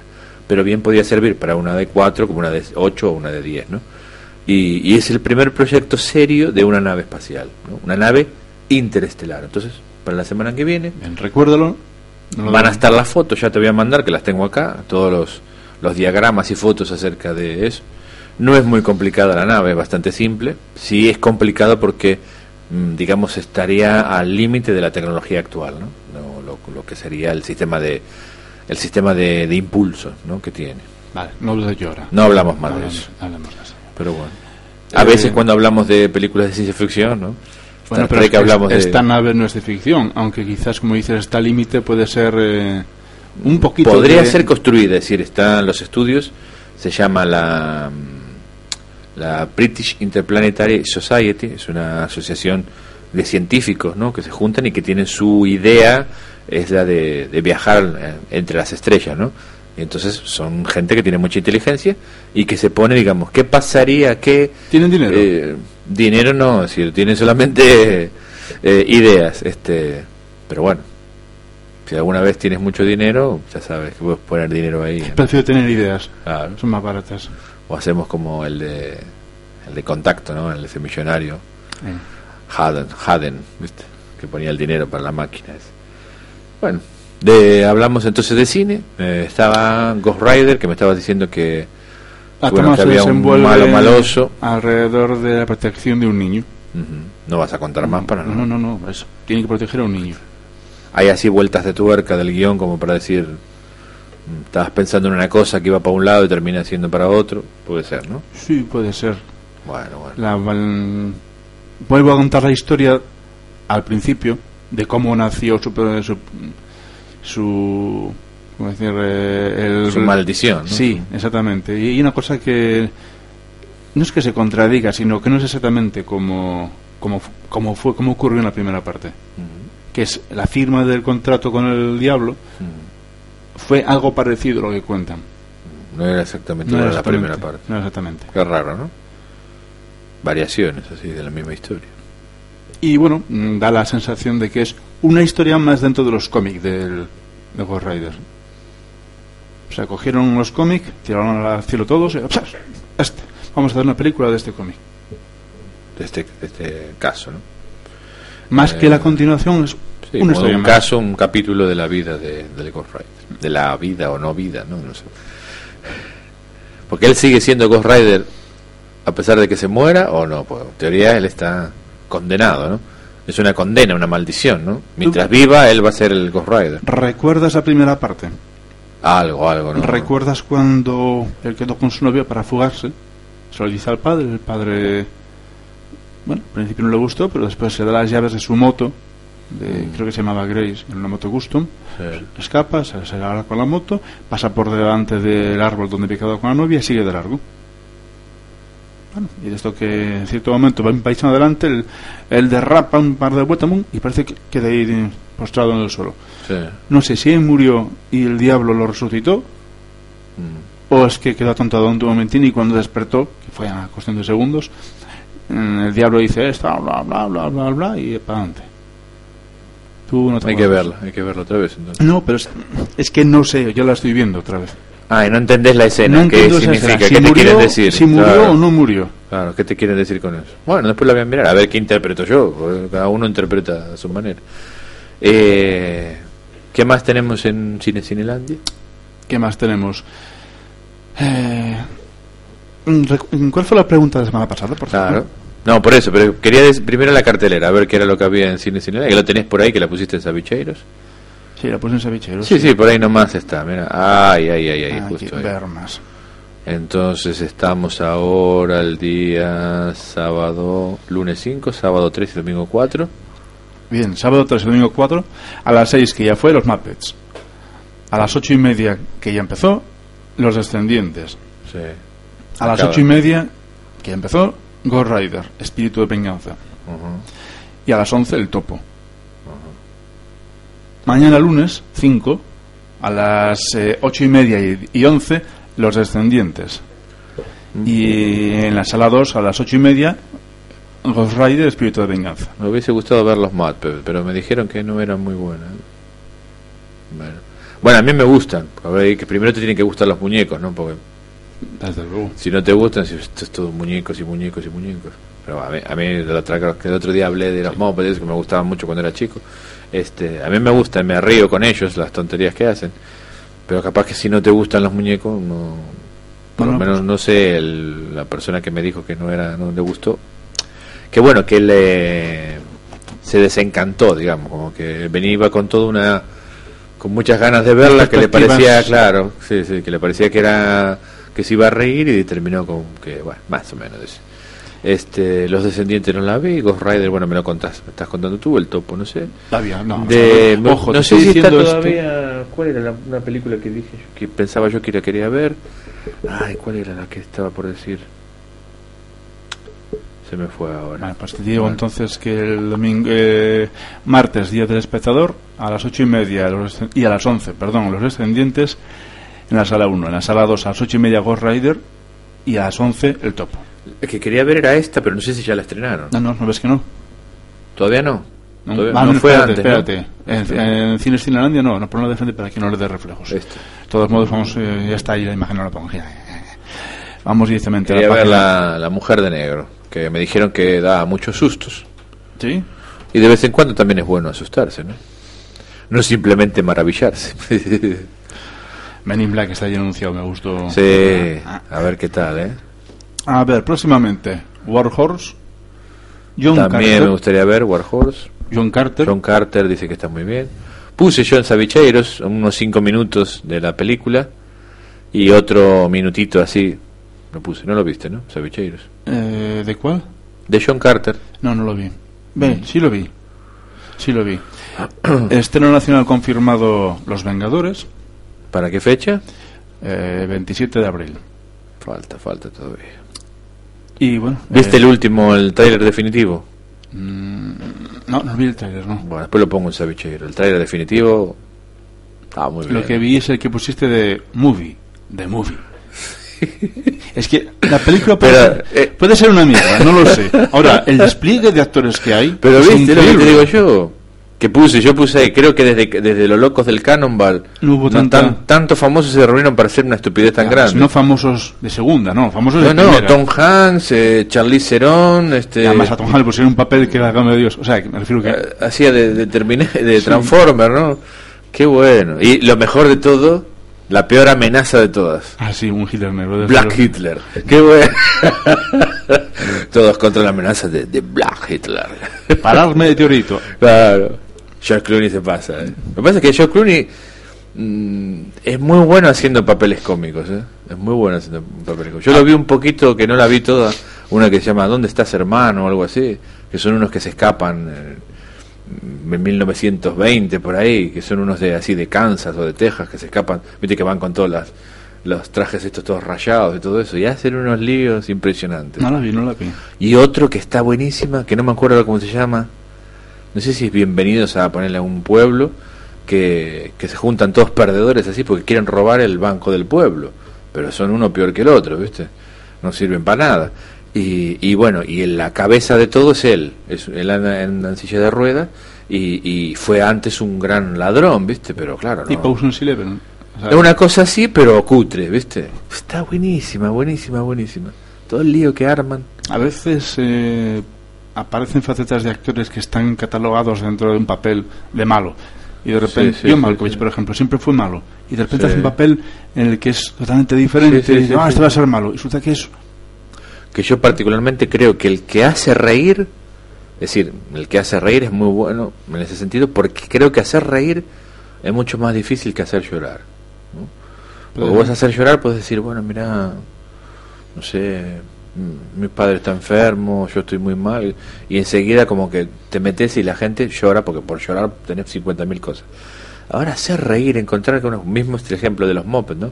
pero bien podía servir para una de 4 como una de 8 o una de 10, ¿no? Y, y es el primer proyecto serio de una nave espacial, ¿no? una nave interestelar. Entonces, para la semana que viene, Bien, recuérdalo. No Van a estar las fotos, ya te voy a mandar, que las tengo acá, todos los, los diagramas y fotos acerca de eso. No es muy complicada la nave, es bastante simple. Sí es complicado porque, digamos, estaría al límite de la tecnología actual, ¿no? No, lo, lo que sería el sistema de el sistema de, de impulso ¿no? que tiene. Vale, no lo ahora. No hablamos más de eso, hablamos de eso. pero bueno. A Eh, veces cuando hablamos de películas de ciencia ficción, ¿no? Bueno, pero que hablamos de... esta nave no es de ficción, aunque quizás, como dices, está límite puede ser eh, un poquito. Podría de- ser construida, es decir, está en los estudios, se llama la, mm, la British Interplanetary Society, es una asociación de científicos ¿no? que se juntan y que tienen su idea, es la de, de viajar eh, entre las estrellas, ¿no? Y entonces son gente que tiene mucha inteligencia y que se pone, digamos, ¿qué pasaría? ¿Qué ¿Tienen dinero? eh, dinero no, es decir, tienen solamente eh, ideas, este, pero bueno, si alguna vez tienes mucho dinero, ya sabes que puedes poner dinero ahí. ¿no? Prefiero tener ideas. Claro. Son más baratas. O hacemos como el de el de contacto, ¿no? El de ese millonario, Eh. Haden, Haden, ¿viste? que ponía el dinero para la máquina. esa. Bueno, de, hablamos entonces de cine. eh, estaba Ghost Rider, que me estabas diciendo que La Bueno, que había un malo maloso. alrededor de la protección de un niño. no vas a contar más para No, no, no, no, eso. Tiene que proteger a un niño. hay así vueltas de tuerca del guion como para decir estabas pensando en una cosa que iba para un lado y termina siendo para otro puede ser no Sí, puede ser. bueno bueno La, val- vuelvo a contar la historia al principio de cómo nació su su, su ¿cómo decir? Eh, el, su maldición ¿no? Sí, exactamente. Y una cosa que no es que se contradiga, sino que no es exactamente como como, como fue como ocurrió en la primera parte, que es la firma del contrato con el diablo. Fue algo parecido a lo que cuentan. No era exactamente No era la primera parte. no exactamente. Qué raro, ¿no? Variaciones así de la misma historia. Y bueno, mm, da la sensación de que es una historia más dentro de los cómics del, de Ghost Rider. O sea, cogieron los cómics, tiraron al cielo todos y este, vamos a hacer una película de este cómic. De este, de este caso, ¿no? Más Eh, que la continuación es Sí, un más. caso, un capítulo de la vida de, del Ghost Rider. De la vida o no vida, ¿no? No sé. Porque él sigue siendo Ghost Rider a pesar de que se muera o no. Pues en teoría él está condenado, ¿no? Es una condena, una maldición, ¿no? Mientras viva, él va a ser el Ghost Rider. ¿Recuerdas la primera parte? Algo, algo, ¿no? ¿Recuerdas cuando él quedó con su novia para fugarse? Se lo dice al padre, el padre, bueno, al principio no le gustó, pero después se da las llaves de su moto, de, creo que se llamaba Grace, en una moto custom, Sí. escapa, se, se agarra con la moto, pasa por delante del árbol donde había quedado con la novia y sigue de largo. Bueno, y de esto que en cierto momento va un país adelante, él, él derrapa un par de vueltas y parece que queda ahí postrado en el suelo. Sí. No sé si él murió y el diablo lo resucitó, Mm. o es que quedó atontado un momentín y cuando despertó, que fue a cuestión de segundos, el diablo dice esto, bla, bla, bla, bla, bla, y para adelante. Tú no te Hay que verla, hay que verla otra vez entonces. No, pero es, es que no sé, yo la estoy viendo otra vez. Ah, y no entendés la escena. no ¿Qué significa? escena. ¿Qué si te murió, quieren decir? si murió Claro. o no murió. Claro, ¿qué te quieren decir con eso? Bueno, después la voy a mirar, a ver qué interpreto yo, cada uno interpreta a su manera. Eh, ¿Qué más tenemos en Cine Cinelandia? ¿Qué más tenemos? Eh, mm, ¿Cuál fue la pregunta de la semana pasada? Por Claro. No, por eso, pero quería primero la cartelera, a ver qué era lo que había en Cine Cinelandia, que lo tenés por ahí, que la pusiste en Sabicheiros. Sí, la puse en Sabichero. Sí, sí, por ahí nomás está, mira. Ay, ay, ay, ay, Ah, justo ahí. ver más. Entonces estamos ahora el día sábado, lunes 5, sábado 3 y domingo 4. Bien, sábado 3 y domingo 4, a las 6 que ya fue los Muppets. A las 8 y media que ya empezó, los descendientes. Sí. A las Acaba. 8 y media que ya empezó, Ghost Rider, Espíritu de Venganza. Y a las 11 el topo. Mañana lunes 5, a las eh, 8 y media y, y 11, los descendientes. Y en la sala 2, a las 8 y media, Ghost Rider, Espíritu de Venganza. Me hubiese gustado ver los Mad, pero, pero me dijeron que no eran muy buenas. Bueno. bueno, a mí me gustan. A ver, que primero te tienen que gustar los muñecos, ¿no? Porque Desde luego. si no te gustan, si esto es todo muñecos y muñecos y muñecos. Pero a mí, a mí el, otro, el otro día hablé de los Muppets, que me gustaban mucho cuando era chico. Este, a mí me gustan, me río con ellos, las tonterías que hacen. Pero capaz que si no te gustan los muñecos, no. Por lo menos pues- no sé, el- la persona que me dijo que no era no le gustó. Que bueno, que le se desencantó, digamos, como que venía con toda una con muchas ganas de verla, que le parecía, claro, sí, sí, que le parecía que era que se iba a reír y terminó con que, bueno, más o menos eso. Este, los descendientes no la vi, Ghost Rider, bueno, me lo contás, me estás contando tú, el topo, no sé. Todavía, no. De, no, ojo, no sé si está esto- todavía. ¿Cuál era la, una película que dije que pensaba yo que la quería ver? Ay, ¿cuál era la que estaba por decir? Se me fue ahora. Vale, pues te digo Bueno. entonces que el domingo, eh, martes, día del espectador, a las ocho y media los y a las 11, perdón, los descendientes en la sala 1, en la sala 2 a las ocho y media Ghost Rider y a las 11 el topo. El que quería ver era esta, pero no sé si ya la estrenaron. No, no, ¿no ves que no? ¿Todavía no? No, Todavía- Ah, no no, fue espérate, antes, ¿no? espérate. En, en Cines Cinelandia no, no ponlo de frente para que no le dé reflejos. De todos modos, vamos, eh, ya está ahí la imagen, no la pongo. Vamos directamente a Quería la ver la, la mujer de negro, que me dijeron que da muchos sustos. ¿Sí? Y de vez en cuando también es bueno asustarse, ¿no? No simplemente maravillarse. Men in Black está ahí anunciado, me gustó. sí, a ver qué tal, ¿eh? A ver, próximamente, War Horse, John También Carter. me gustaría ver War Horse. John Carter. John Carter dice que está muy bien. Puse yo en Sabicheiros unos cinco minutos de la película y otro minutito así. Lo puse, no lo viste, ¿no? Sabicheiros. Eh, ¿De cuál? De John Carter. No, no lo vi. Ve, sí lo vi. Sí lo vi. Estreno nacional confirmado Los Vengadores, ¿Para qué fecha? eh, 27 de abril. Falta, falta todavía. Y bueno. ¿Viste eh, el último, el tráiler definitivo? mm, No, no vi el trailer, no. Bueno, después lo pongo en Sabicheiro. El tráiler definitivo Ah, muy bien. Lo que vi es el que pusiste de movie. De movie. es que la película puede, Pero, eh, puede ser una mierda, no lo sé. Ahora, el despliegue de actores que hay. Pero viste lo que te digo yo. Que puse, yo puse creo que desde, desde los locos del Cannonball, No hubo tanta- tan- tantos famosos se reunieron para hacer una estupidez tan grande. No famosos de segunda, no, famosos de No, no, primera. Tom Hanks, eh, Charlize Theron, este, Y Además, a Tom Hanks le pusieron un papel que era de Dios. O sea, me refiero que. eh, hacía de, de, de Transformer, ¿no? Qué bueno. Y lo mejor de todo, la peor amenaza de todas. Ah, sí, un Hitler negro. de Black. Hitler. Qué bueno. Todos contra la amenaza de, de Black Hitler. Pararme de teorito. Claro. George Clooney se pasa. ¿eh? Lo que pasa es que George Clooney mm, es muy bueno haciendo papeles cómicos. ¿eh? Es muy bueno haciendo papeles cómicos. Yo lo vi un poquito, que no la vi toda, una que se llama ¿Dónde estás hermano? o algo así, que son unos que se escapan eh, en 1920 por ahí, que son unos de así de Kansas o de Texas que se escapan, viste que van con todos las, los trajes estos todos rayados y todo eso, y hacen unos líos impresionantes. No la vi, no la vi. Y otro que está buenísima, que no me acuerdo cómo se llama. No sé si es Bienvenidos a ponerle a un pueblo, que, que se juntan todos perdedores así porque quieren robar el banco del pueblo. Pero son uno peor que el otro, ¿viste? No sirven para nada. Y, y bueno, y en la cabeza de todo es él. Es, él anda en silla de ruedas y, y fue antes un gran ladrón, ¿viste? Pero claro, no. Eleven. Sea, Es una cosa así, pero cutre, ¿viste? Está buenísima, buenísima, buenísima. Todo el lío que arman. A veces eh, aparecen facetas de actores que están catalogados dentro de un papel de malo. Y de repente, Sí, sí, John Malkovich, sí. por ejemplo, siempre fue malo. Y de repente hace un papel en el que es totalmente diferente. Y dice, ah, este va a ser malo. Y resulta que es. que yo particularmente creo que el que hace reír, es decir, el que hace reír es muy bueno en ese sentido, porque creo que hacer reír es mucho más difícil que hacer llorar. ¿no? Porque vos hacer llorar puedes decir, bueno, mira, no sé, mi padre está enfermo, yo estoy muy mal, y enseguida como que te metes y la gente llora, porque por llorar tenés 50.000 cosas. Ahora hacer reír, encontrar con uno mismo este ejemplo de los mopeds, ¿no?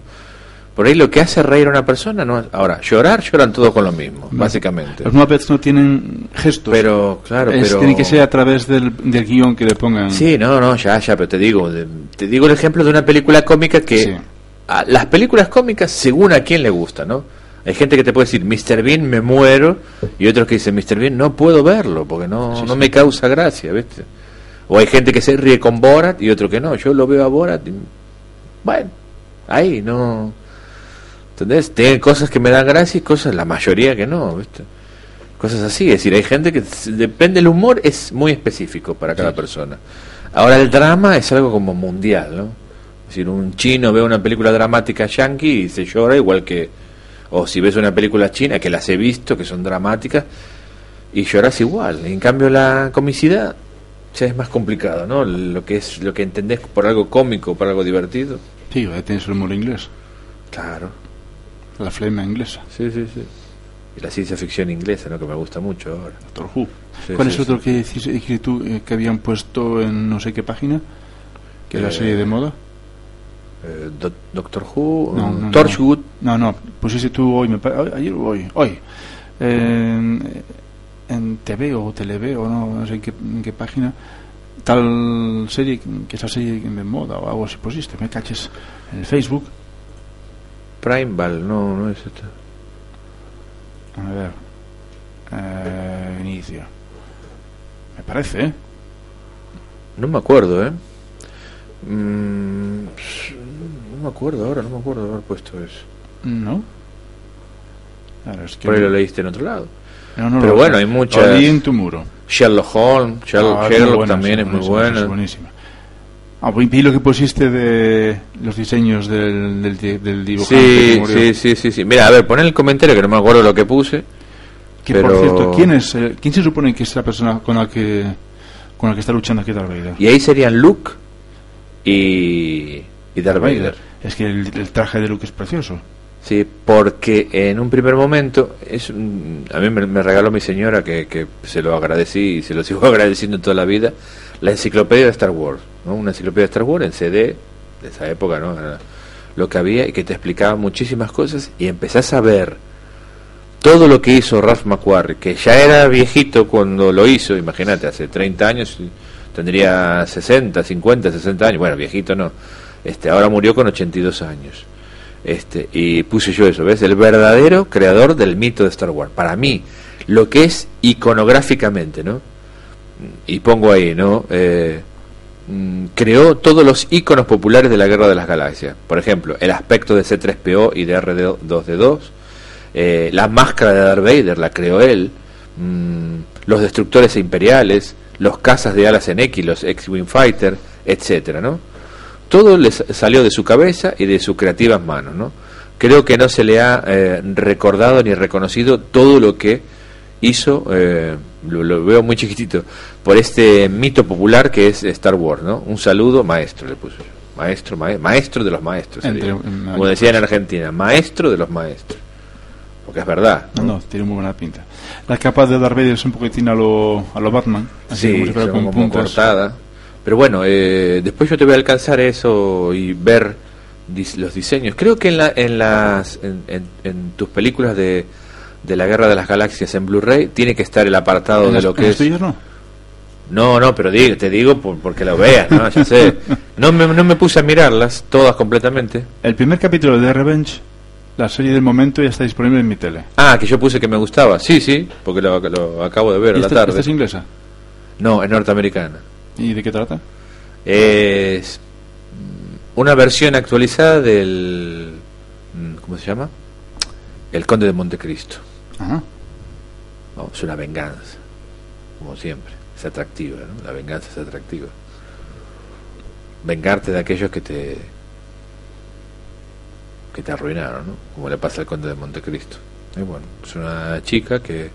Por ahí lo que hace reír a una persona no es- ahora llorar lloran todos con lo mismo, básicamente. Los Muppets no tienen gestos. Pero claro, Es- pero Tiene que ser a través del, del guion que le pongan. Sí, no, no, ya, ya, pero te digo, te digo el ejemplo de una película cómica que Sí. a las películas cómicas según a quién le gusta, ¿no? Hay gente que te puede decir, Mr. Bean me muero, y otros que dicen, Mr. Bean no puedo verlo porque no, Sí, no sí. me causa gracia, ¿viste? O hay gente que se ríe con Borat y otro que no. Yo lo veo a Borat y, bueno, ahí no... ¿Entendés? Tienen cosas que me dan gracia y cosas, la mayoría que no, ¿viste? Cosas así, es decir, hay gente que depende, el humor es muy específico para cada persona. Ahora el drama es algo como mundial, ¿no? Es decir, un chino ve una película dramática yankee y se llora igual que... O si ves una película china, que las he visto, que son dramáticas, y lloras igual. En cambio la comicidad ya es más complicado, ¿no? Lo que es lo que entendés por algo cómico, por algo divertido. Sí, ahí tienes el humor inglés. Claro. La flema inglesa. Sí, sí, sí. Y la ciencia ficción inglesa, ¿no? Que me gusta mucho ahora. Doctor Who. Sí, ¿Cuál sí, es otro sí. que dijiste tú eh, que habían puesto en no sé qué página? Que era Eh, serie de moda. Eh, Do- Doctor Who, No, mm, no, Torchwood. No, no, pusiste tú hoy, me ayer o hoy, hoy. En, en TV o Televe o no, no sé en qué, en qué página, tal serie, que esa serie de moda o algo así pusiste, me caches en el Facebook. Primeval, no, no es esta. A ver, eh, inicio. Me parece, ¿eh? No me acuerdo, ¿eh? Mm, me acuerdo ahora, no me acuerdo de haber puesto eso. ¿No? Ahora, es que Por ahí no- lo leíste en otro lado. no, no pero bueno, sé. hay muchas- en tu muro. Sherlock Holmes, Sherlock, Ah, es muy Sherlock buena, también sí, es muy buena. Es buenísima. Ah, pues vi lo que pusiste de los diseños del, del, del dibujante que Sí, murió. sí, sí, sí, sí. Mira, a ver, pon en el comentario que no me acuerdo lo que puse. Que pero- por cierto, ¿quién es? eh, ¿Quién se supone que es la persona con la que con la que está luchando aquí Darth Vader? Y ahí serían Luke y, y Darth Vader. Es que el, traje de Luke es precioso. Sí, porque en un primer momento, es a mí me, regaló mi señora, que, que se lo agradecí y se lo sigo agradeciendo toda la vida, la enciclopedia de Star Wars, ¿no? una enciclopedia de Star Wars en CD, de esa época, ¿no? Lo que había y que te explicaba muchísimas cosas y empezás a ver todo lo que hizo Ralph McQuarrie, que ya era viejito cuando lo hizo, imagínate, hace 30 años, tendría 60, 50, 60 años, bueno, viejito no, Este, ahora murió con 82 años. Este, y puse yo eso, ¿ves? El verdadero creador del mito de Star Wars. Para mí, lo que es iconográficamente, ¿no? Y pongo ahí, ¿no? Eh, mm, creó todos los iconos populares de la Guerra de las Galaxias. Por ejemplo, el aspecto de C3PO y de R2D2. Eh, la máscara de Darth Vader la creó él. Mm, los destructores imperiales. Los cazas de alas en X, los X-Wing Fighter, etcétera, ¿no? Todo le sa- salió de su cabeza y de sus creativas manos, ¿no? Creo que no se le ha eh, recordado ni reconocido todo lo que hizo, eh, lo, lo veo muy chiquitito, por este mito popular que es Star Wars, ¿no? Un saludo, maestro, le puse yo. Maestro, mae- maestro de los maestros. Entre- Como decía en Argentina, maestro de los maestros. Porque es verdad. No, no, tiene muy buena pinta. La capa de Darth Vader es un poquitín a lo, a lo Batman. Así Sí, como si fuera son con como puntas. cortada. Pero bueno, eh, después yo te voy a alcanzar eso y ver dis- los diseños. Creo que en, la, en, las, en, en- en tus películas de, de la Guerra de las Galaxias en Blu-ray tiene que estar el apartado ¿En de las- lo que es... tuyas no? No, no, pero digo, te digo por- porque lo veas, ¿no? Ya sé. No me, no me puse a mirarlas todas completamente. El primer capítulo de Revenge, la serie del momento, ya está disponible en mi tele. Ah, que yo puse que me gustaba. Sí, sí, porque lo, lo acabo de ver a ¿Y la esta, tarde. esta es inglesa? No, es norteamericana. ¿Y de qué trata? Es una versión actualizada del... mm, ¿Cómo se llama? El Conde de Montecristo. Ajá. No, es una venganza, como siempre. Es atractiva, ¿no? La venganza es atractiva. Vengarte de aquellos que te que te arruinaron, ¿no? Como le pasa al Conde de Montecristo. Y bueno, es una chica que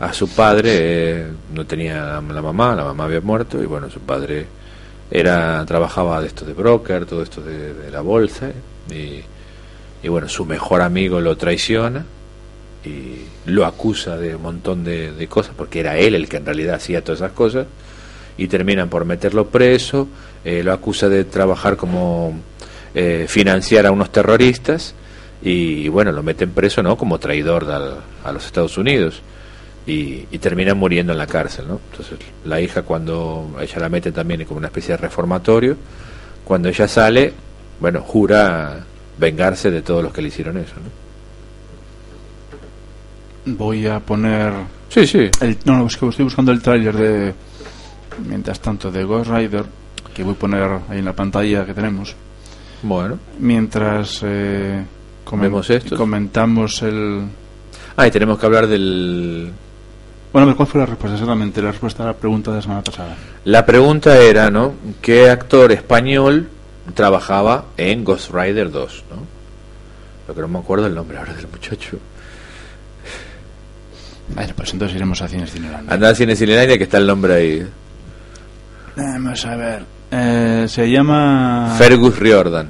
a su padre eh, no tenía la mamá, la mamá había muerto y bueno, su padre era trabajaba de esto de broker, todo esto de, la bolsa y, y bueno, su mejor amigo lo traiciona y lo acusa de un montón de, de cosas porque era él el que en realidad hacía todas esas cosas y terminan por meterlo preso, eh, lo acusa de trabajar como eh, financiar a unos terroristas y, bueno, lo meten preso no como traidor al- a los Estados Unidos y, y termina muriendo en la cárcel, ¿no? Entonces la hija cuando ella la mete también como una especie de reformatorio, cuando ella sale, bueno, jura vengarse de todos los que le hicieron eso, ¿no? Voy a poner... Sí, sí. El, no, no, es que estoy buscando el tráiler de... Mientras tanto, de Ghost Rider, que voy a poner ahí en la pantalla que tenemos. Bueno. Mientras eh, comen- Vemos esto. comentamos el... Ah, y tenemos que hablar del... Bueno, ¿cuál fue la respuesta exactamente? La respuesta a la pregunta de la semana pasada. La pregunta era, ¿no? ¿Qué actor español trabajaba en Ghost Rider 2, ¿no? Lo que no me acuerdo el nombre ahora del muchacho. Bueno, pues entonces iremos a Cines Cinelandia. Anda en Cinelandia que está el nombre ahí. Vamos a ver. Eh, se llama... Fergus Riordan.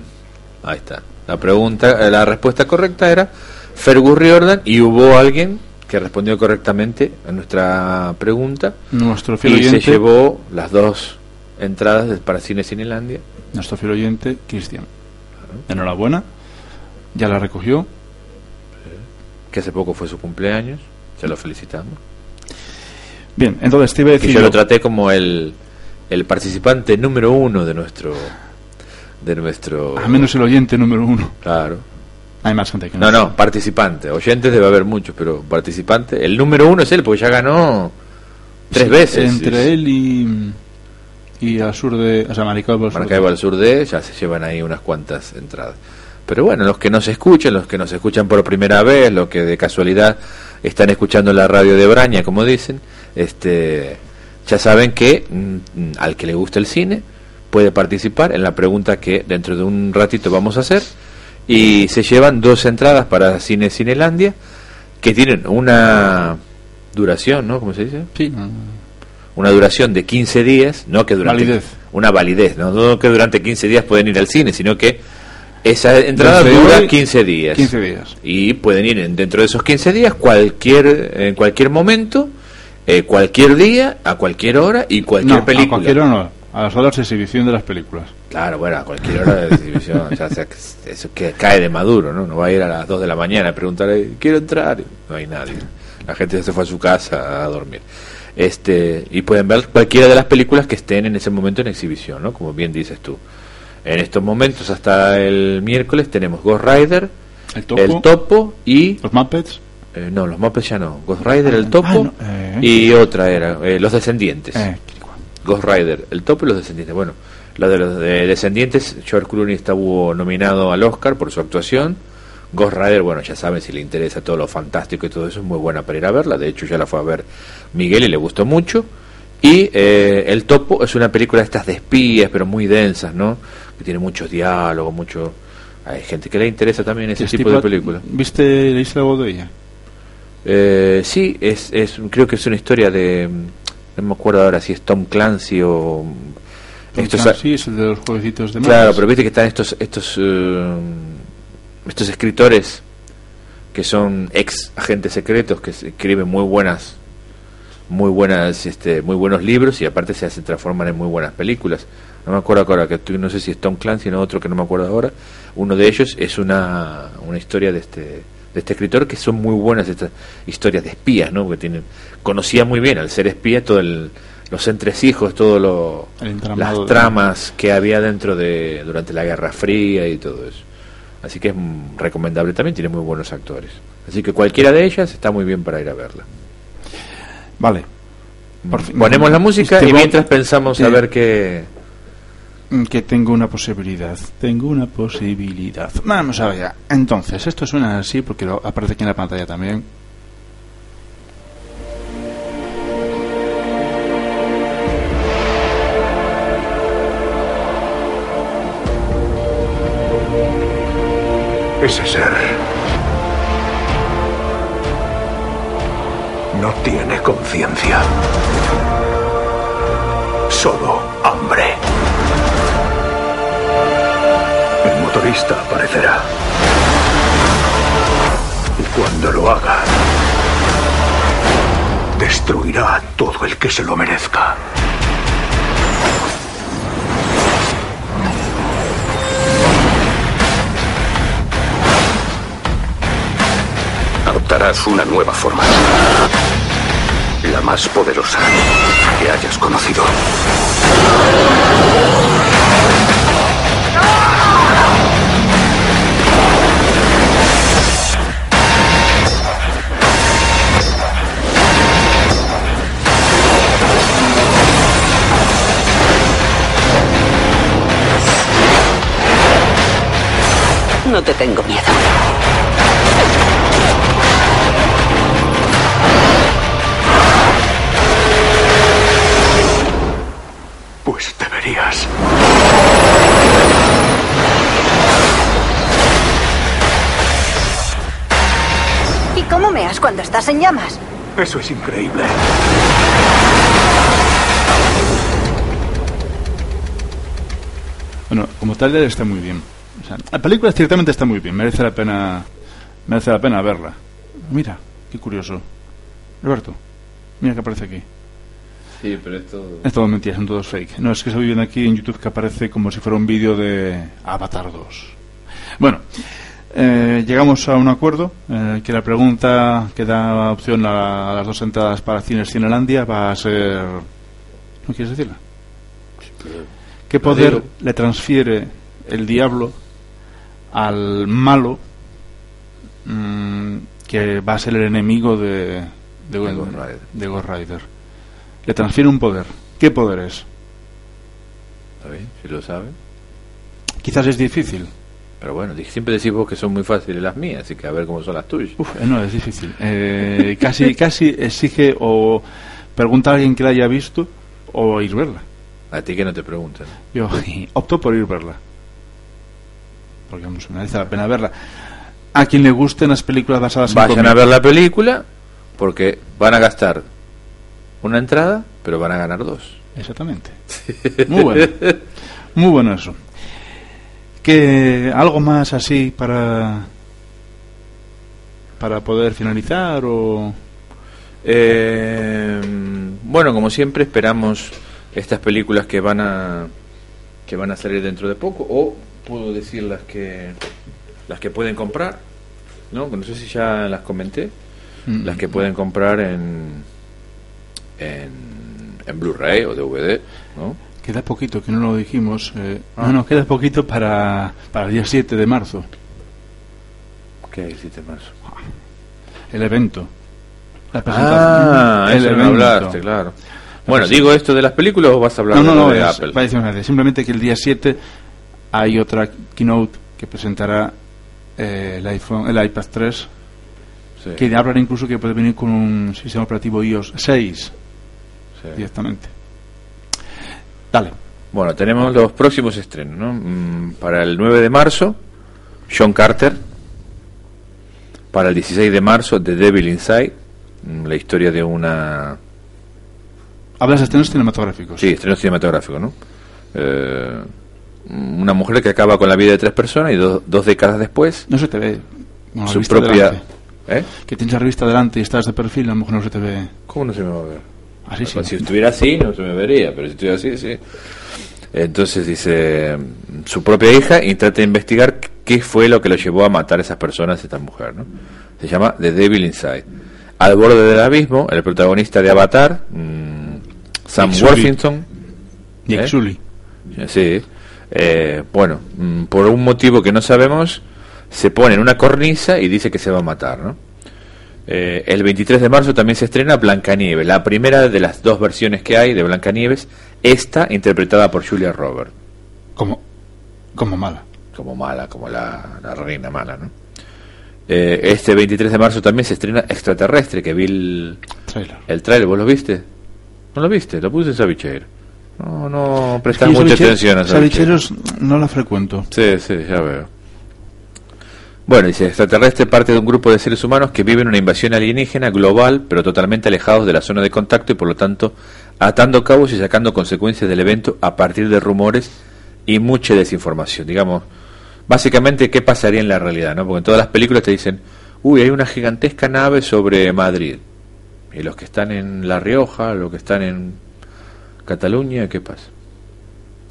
Ahí está. La pregunta, eh, la respuesta correcta era Fergus Riordan y hubo alguien que respondió correctamente a nuestra pregunta Nuestro fiel y se llevó las dos entradas para Cine Cinelandia. Nuestro fiel oyente, Cristian. Enhorabuena. Ya la recogió. que hace poco fue su cumpleaños. Se lo felicitamos. Bien, entonces te iba a Que decir... yo lo traté como el, el participante número uno de nuestro. De nuestro. A menos el oyente número uno. Claro. Hay más gente que No, no, participante. Oyentes debe haber muchos, pero participante. El número uno es él, porque ya ganó tres Sí, veces. Entre él y... Y al sur de... O sea, Maracaibo al sur. Maracaibo al sur de, ya se llevan ahí unas cuantas entradas. Pero bueno, los que nos escuchan, los que nos escuchan por primera vez, los que de casualidad están escuchando la radio de Braña, como dicen, este, ya saben que mm, al que le gusta el cine puede participar en la pregunta que dentro de un ratito vamos a hacer y se llevan dos entradas para Cine Cinelandia que tienen una duración, ¿no? ¿Cómo se dice? Sí. no. una duración de 15 días, no que durante Validez. una validez, ¿no? no que durante 15 días pueden ir al cine, sino que esa entrada Desde dura hoy, 15 días. 15 días. Y pueden ir en- dentro de esos 15 días cualquier en cualquier momento, eh, cualquier día, a cualquier hora y cualquier no, película. A cualquier hora no. A las horas de exhibición de las películas. Claro, bueno, a cualquier hora de exhibición, ya sea que eso que cae de maduro, ¿no? No va a ir a las 2 de la mañana a preguntar, eh, quiero entrar, y no hay nadie. La gente ya se fue a su casa a dormir. Este, y pueden ver cualquiera de las películas que estén en ese momento en exhibición, ¿no? Como bien dices tú. En estos momentos, hasta el miércoles, tenemos Ghost Rider, El topo. el Topo y... Los Muppets. eh, no, los Muppets ya no. Ghost Rider, el Ah, Topo no, eh. y otra era, eh, Los Descendientes. Eh, Ghost Rider, el Topo y los Descendientes. Bueno, la de los de Descendientes, George Clooney estuvo nominado al Oscar por su actuación. Ghost Rider, bueno, ya saben si le interesa todo lo fantástico y todo eso, es muy buena para ir a verla. De hecho, ya la fue a ver Miguel y le gustó mucho. Y eh, El Topo es una película de estas de espías, pero muy densas, ¿no? Que tiene muchos diálogos, mucho... Hay gente que le interesa también ese ¿Este tipo de película. ¿Viste, algo de ella? Eh, sí, es, es, creo que es una historia de... No me acuerdo ahora si es Tom Clancy o... estos- Ah, sí, es el de los jueguecitos de Claro, mapas. pero viste que están estos estos eh, estos escritores que son ex agentes secretos que escriben muy buenas muy buenas este muy buenos libros y aparte se transforman en muy buenas películas. No me acuerdo ahora que no sé si es Tom Clancy o otro que no me acuerdo ahora. Uno de ellos es una una historia de este de este escritor que son muy buenas estas historias de espías, ¿no? Que tienen conocía muy bien al ser espía todo el los entresijos, todo lo las tramas que había dentro de durante la Guerra Fría y todo eso. Así que es mm, recomendable también, tiene muy buenos actores. Así que cualquiera de ellas está muy bien para ir a verla. Vale. Por fin. Ponemos la música Este y mientras pensamos a Sí. ver qué... Mm, Que tengo una posibilidad. Tengo una posibilidad. Vamos a ver ya. Entonces, esto suena así porque lo, aparece aquí en la pantalla también. Ese ser no tiene conciencia. Solo hambre. El motorista aparecerá. Y cuando lo haga, destruirá a todo el que se lo merezca. Adoptarás una nueva forma. La más poderosa que hayas conocido. No te tengo miedo. ¿Y cómo meas cuando estás en llamas? Eso es increíble. Bueno, como tal está muy bien. O sea, la película ciertamente está muy bien. Merece la pena merece la pena verla. Mira, qué curioso. Roberto, mira que aparece aquí. Sí, pero esto... Es todo mentira, son todos fake. No, es que estoy viendo aquí en YouTube que aparece como si fuera un vídeo de Avatar 2. Bueno, eh, llegamos a un acuerdo, eh, que la pregunta que da opción a, a las dos entradas para Cines Cinelandia va a ser... ¿No quieres decirla? ¿Qué poder le transfiere el diablo al malo mm, que va a ser el enemigo de, de, Ghost Rider. de Ghost Rider? Le transfiere un poder. ¿Qué poder es? ¿Está bien? Si lo saben. Quizás es difícil. Pero bueno, siempre decís vos que son muy fáciles las mías, así que a ver cómo son las tuyas. Uf, eh, no, es difícil. Eh, casi, casi exige o pregunta a alguien que la haya visto o ir verla. A ti que no te preguntan. Yo opto por ir verla. Porque vamos, merece la pena verla. A quien le gusten las películas basadas en Vayan a ver la película porque van a gastar una entrada, pero van a ganar dos. Exactamente. Muy bueno. Muy bueno eso. Que algo más así para para poder finalizar o Eh, bueno, como siempre esperamos estas películas que van a que van a salir dentro de poco o puedo decir las que las que pueden comprar, ¿no? No sé si ya las comenté, Mm. las que pueden comprar en en, en Blu-ray o DVD, ¿no? Queda poquito, que no lo dijimos. eh, Ah. No, no, queda poquito para, para el día 7 de marzo, ¿Qué hay, 7 de marzo? el evento. La Ah, el eso me evento. hablaste, claro. Bueno, ¿digo esto de las películas o vas a hablar No, no, de, no, de es- Apple? Simplemente que el día 7 hay otra keynote que presentará eh, el iPhone, el iPad 3, Sí, que hablará incluso que puede venir con un sistema operativo iOS 6 sí. directamente. Dale. Bueno, tenemos los próximos estrenos, ¿no? Mm, Para el 9 de marzo, John Carter. Para el 16 de marzo, The Devil Inside. mm, La historia de una... Hablas de estrenos cinematográficos. Sí, estreno cinematográfico, ¿no? Eh, una mujer que acaba con la vida de tres personas y do- dos décadas después, No se te ve. La su propia... delante. ¿Eh? Que tienes la revista delante y estás de perfil, a lo mejor no se te ve ¿Cómo no se me va a ver? Así. Sí, Pues si estuviera así, no se me vería, pero si estuviera así, sí. Entonces dice su propia hija y trata de investigar qué fue lo que lo llevó a matar a esas personas, a esta mujer, ¿no? Se llama The Devil Inside. Al borde del abismo, el protagonista de Avatar, mm, Sam Nick. Worthington, Nick ¿Eh? Sully. Sí. Eh, bueno, mm, por un motivo que no sabemos, se pone en una cornisa y dice que se va a matar, ¿no? Eh, el 23 de marzo también se estrena Blancanieves, la primera de las dos versiones que hay de Blancanieves, esta interpretada por Julia Roberts, Como, como mala. como mala, como la, la reina mala, ¿no? Eh, este 23 de marzo también se estrena Extraterrestre, que vi el, Trailer. el trailer, ¿vos lo viste? ¿No lo viste? Lo puse en Sabichero. No, no prestas mucha atención a Sabichero. Sabicheros no la frecuento. Sí, sí, ya veo. Bueno, dice, extraterrestre parte de un grupo de seres humanos que viven una invasión alienígena global, pero totalmente alejados de la zona de contacto y por lo tanto atando cabos y sacando consecuencias del evento a partir de rumores y mucha desinformación. Digamos, básicamente, ¿qué pasaría en la realidad? ¿no? Porque en todas las películas te dicen, uy, hay una gigantesca nave sobre Madrid. Y los que están en La Rioja, los que están en Cataluña, ¿qué pasa?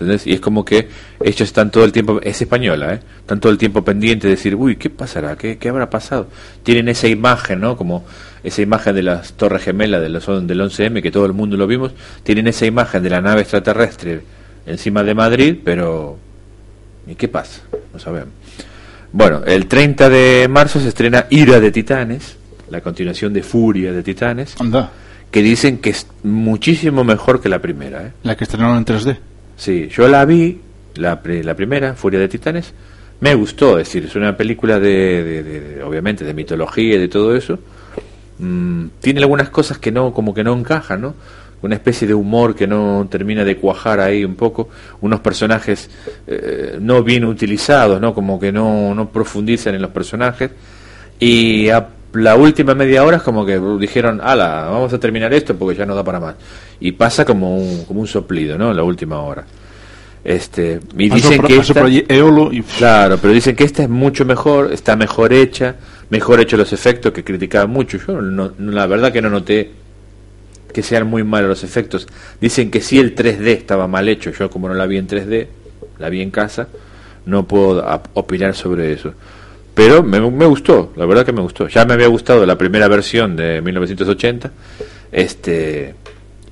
¿Entendés? Y es como que ellos están todo el tiempo, es española, ¿eh? Están todo el tiempo pendientes de decir, uy, ¿qué pasará? ¿Qué, qué habrá pasado? Tienen esa imagen, ¿no? Como esa imagen de las Torres Gemelas del, del 11M, que todo el mundo lo vimos. Tienen esa imagen de la nave extraterrestre encima de Madrid, pero ¿y qué pasa? No sabemos. Bueno, el 30 de marzo se estrena Ira de Titanes, la continuación de Furia de Titanes, Anda. que dicen que es muchísimo mejor que la primera, ¿eh? La que estrenaron en 3D. Sí, yo la vi, la, la primera, Furia de Titanes, me gustó, es decir, es una película de- de- obviamente, de mitología y de todo eso. Mm, tiene algunas cosas que no, como que no encajan, ¿no? Una especie de humor que no termina de cuajar ahí un poco, unos personajes eh, no bien utilizados, ¿no? Como que no, no profundizan en los personajes. Y a la última media hora es como que dijeron, ala, vamos a terminar esto porque ya no da para más. Y pasa como un, como un soplido, ¿no? La última hora. Este, y dicen que esta- Eolo y... Claro, pero dicen que esta es mucho mejor, está mejor hecha, mejor hecho los efectos que criticaban mucho. Yo no, no- la verdad que no noté que sean muy malos los efectos. Dicen que sí el 3D estaba mal hecho. Yo como no la vi en 3D, la vi en casa, no puedo opinar sobre eso. Pero me, me gustó, la verdad que me gustó. Ya me había gustado la primera versión de 1980. Este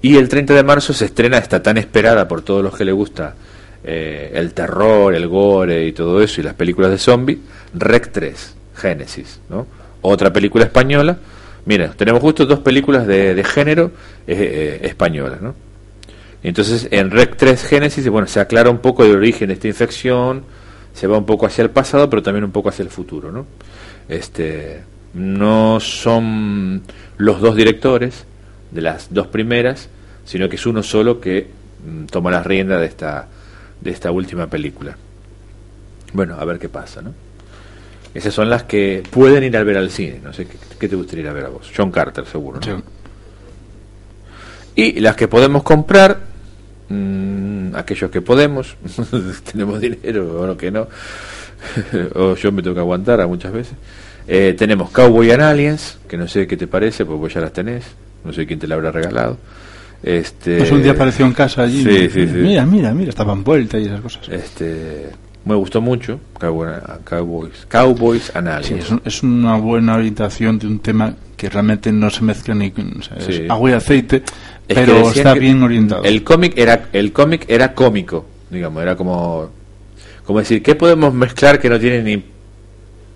y el 30 de marzo se estrena esta tan esperada por todos los que le gusta eh, el terror, el gore y todo eso y las películas de zombie, Rec 3, Génesis, ¿no? Otra película española. Mira, tenemos justo dos películas de, de género eh, eh, españolas, ¿no? Entonces, en Rec 3 Génesis, bueno, se aclara un poco el origen de esta infección, se va un poco hacia el pasado, pero también un poco hacia el futuro, ¿no? Este, no son los dos directores de las dos primeras, sino que es uno solo que mm, toma las riendas de esta, de esta última película. Bueno, a ver qué pasa, ¿no? Esas son las que pueden ir a ver al cine, no sé, ¿qué, qué te gustaría ir a ver a vos? John Carter, seguro, ¿no? Sí. Y las que podemos comprar, mm, aquellos que podemos, tenemos dinero o lo que no, o yo me tengo que aguantar a muchas veces. Eh, tenemos Cowboy and Aliens, que no sé qué te parece, porque vos ya las tenés, no sé quién te la habrá regalado. Este, Pues un día apareció en casa allí. Sí, sí, sí. Mira, mira, mira, estaba envuelta y esas cosas. Este, Me gustó mucho. Cowboy- Cowboys, Cowboys and Sí, es, un- es una buena orientación de un tema que realmente no se mezcla ni o sea, Sí. es agua y aceite, Es pero está bien orientado. El cómic era el cómic era cómico, digamos, era como como decir, ¿qué podemos mezclar que no tiene ni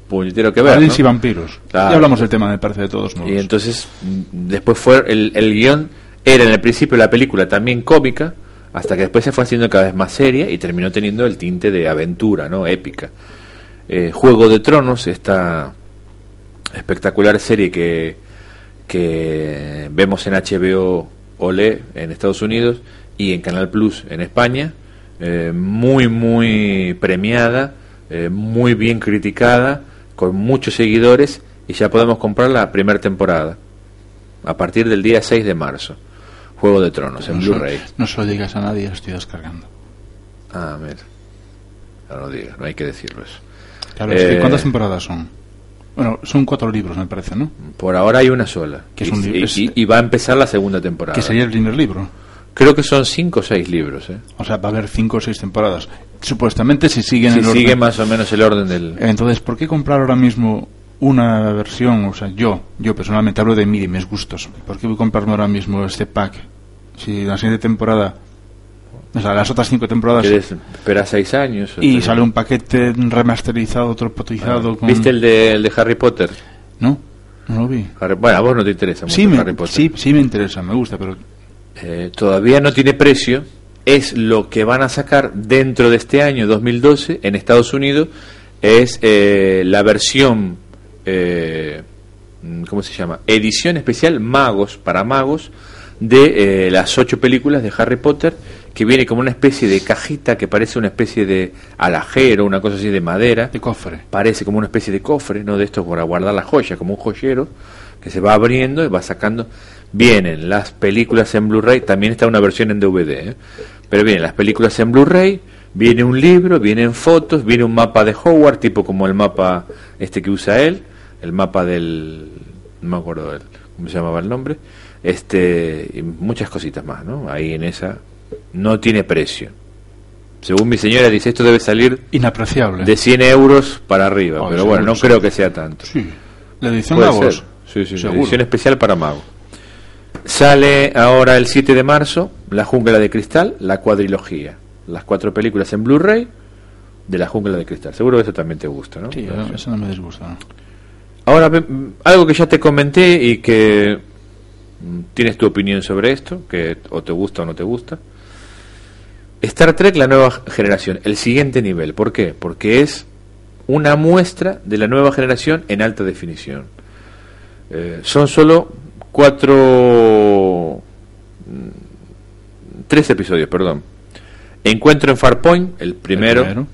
puñetero que ver? Aliens ¿no? y vampiros. Claro. Ya hablamos del tema, me parece, de todos modos. Y entonces mm, después fue el, el guion era en el principio la película también cómica, hasta que después se fue haciendo cada vez más seria y terminó teniendo el tinte de aventura, ¿no? Épica. Eh, Juego de Tronos, esta espectacular serie que, que vemos en HBO Olé en Estados Unidos y en Canal Plus en España, eh, muy, muy premiada, eh, muy bien criticada, con muchos seguidores y ya podemos comprar la primera temporada a partir del día 6 de marzo. Juego de Tronos en no, Blu-ray. no se lo digas a nadie, lo estoy descargando. Ah, mira. No lo digas, no hay que decirlo eso. Claro, Eh, ¿cuántas temporadas son? Bueno, son cuatro libros, me parece, ¿no? Por ahora hay una sola. Que es y, un y- es- y- y va a empezar la segunda temporada. Que sería el primer libro. Creo que son cinco o seis libros. ¿eh? O sea, va a haber cinco o seis temporadas. Supuestamente si siguen Si el orden. sigue más o menos el orden del... Entonces, ¿por qué comprar ahora mismo una versión? O sea, yo, yo personalmente hablo de mí, de mis gustos. ¿Por qué voy a comprarme ahora mismo este pack? Si la siguiente temporada, o sea, las otras cinco temporadas, ¿Quieres esperar seis años? y sale un paquete remasterizado, tropotizado. con... ¿Viste el de, el de Harry Potter? No, no lo vi. Harry- bueno, a vos no te interesa mucho Sí me, Harry Potter. sí, sí me interesa, me gusta, pero Eh, todavía no tiene precio. Es lo que van a sacar dentro de este año 2012 en Estados Unidos. Es eh, la versión, eh, ¿cómo se llama? Edición especial Magos para Magos de eh, las ocho películas de Harry Potter, que viene como una especie de cajita que parece una especie de alajero, una cosa así de madera de cofre. parece como una especie de cofre, ¿no? De estos para guardar las joyas, como un joyero, que se va abriendo y va sacando. Vienen las películas en Blu-ray, también está una versión en DVD, ¿eh? pero vienen las películas en Blu-ray, viene un libro, vienen fotos, viene un mapa de Howard, tipo como el mapa este que usa él, el mapa del. no me acuerdo cómo se llamaba el nombre, este y muchas cositas más, ¿no? Ahí en esa. No tiene precio. Según mi señora dice, esto debe salir Inapreciable. de 100 euros para arriba, Oh, pero bueno, no creo que sea tanto. Sí. La edición Magos. Sí, sí, Seguro. edición especial para Mago. Sale ahora el 7 de marzo La Jungla de Cristal, la cuadrilogía. Las cuatro películas en Blu-ray de La Jungla de Cristal. Seguro que eso también te gusta, ¿no? Sí, eso, no me disgusta. Ahora, mm, algo que ya te comenté y que tienes tu opinión sobre esto, que o te gusta o no te gusta. Star Trek, la nueva generación, el siguiente nivel. ¿Por qué? Porque es una muestra de la nueva generación en alta definición. Eh, son solo cuatro... mm, Tres episodios, perdón. Encuentro en Farpoint, el primero, El primero.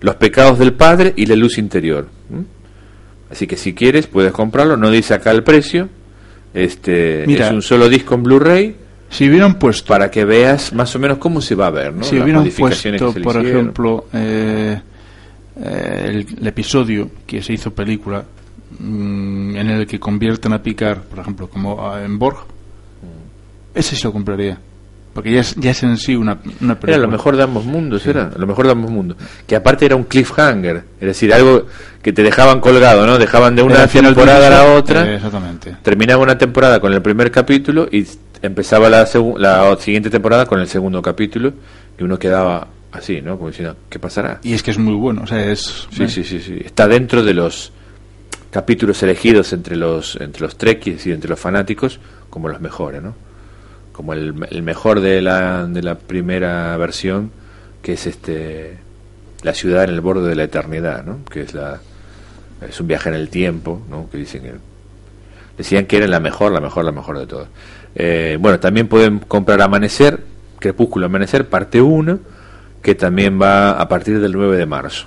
Los pecados del padre y la luz interior. Así que si quieres puedes comprarlo, no dice acá el precio. Este Mira. es un solo disco en Blu-ray Si hubieran puesto, para que veas más o menos cómo se va a ver, ¿no? si Las hubieran puesto, se por hicieron. ejemplo, eh, eh, el, el episodio que se hizo película mm, en el que convierten a Picard, por ejemplo, como a- en Borg, ese sí lo compraría. Porque ya es, ya es en sí una, una película. Era lo mejor de ambos mundos, era lo mejor de ambos mundos. Que aparte era un cliffhanger, es decir, algo que te dejaban colgado, ¿no? Dejaban de una temporada a la otra. exactamente. terminaba una temporada con el primer capítulo y empezaba la, la siguiente temporada con el segundo capítulo y uno quedaba así, ¿no? Como diciendo, ¿qué pasará? Y es que es muy bueno, o sea, es... Sí, sí, sí, sí. Está dentro de los capítulos elegidos entre los entre los trekkies y entre los fanáticos como los mejores, ¿no? Como el, el mejor de la, de la primera versión, que es este la ciudad en el borde de la eternidad, ¿no? Que es la es un viaje en el tiempo, ¿no? Que dicen que decían que era la mejor, la mejor, la mejor de todas. Eh, bueno, también pueden comprar Amanecer, Crepúsculo Amanecer, parte 1, que también va a partir del 9 de marzo.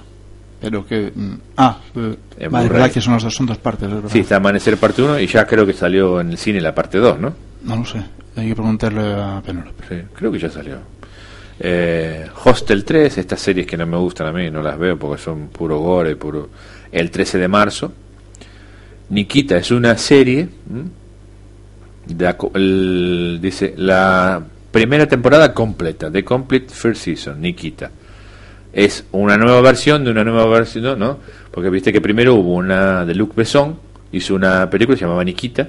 Pero que... mm, Ah, eh, Blu-ray. verdad que son, las dos, son dos partes, es. Sí, está Amanecer parte 1 y ya creo que salió en el cine la parte 2, ¿no? No lo sé, hay que preguntarle a Penélope. Sí, creo que ya salió. Eh, Hostel 3, estas series que no me gustan a mí, no las veo porque son puro gore, puro... El 13 de marzo. Nikita es una serie, el- dice, la primera temporada completa, The Complete First Season, Nikita. es una nueva versión de una nueva versión, ¿no? Porque viste que primero hubo una de Luc Besson, hizo una película que se llamaba Nikita,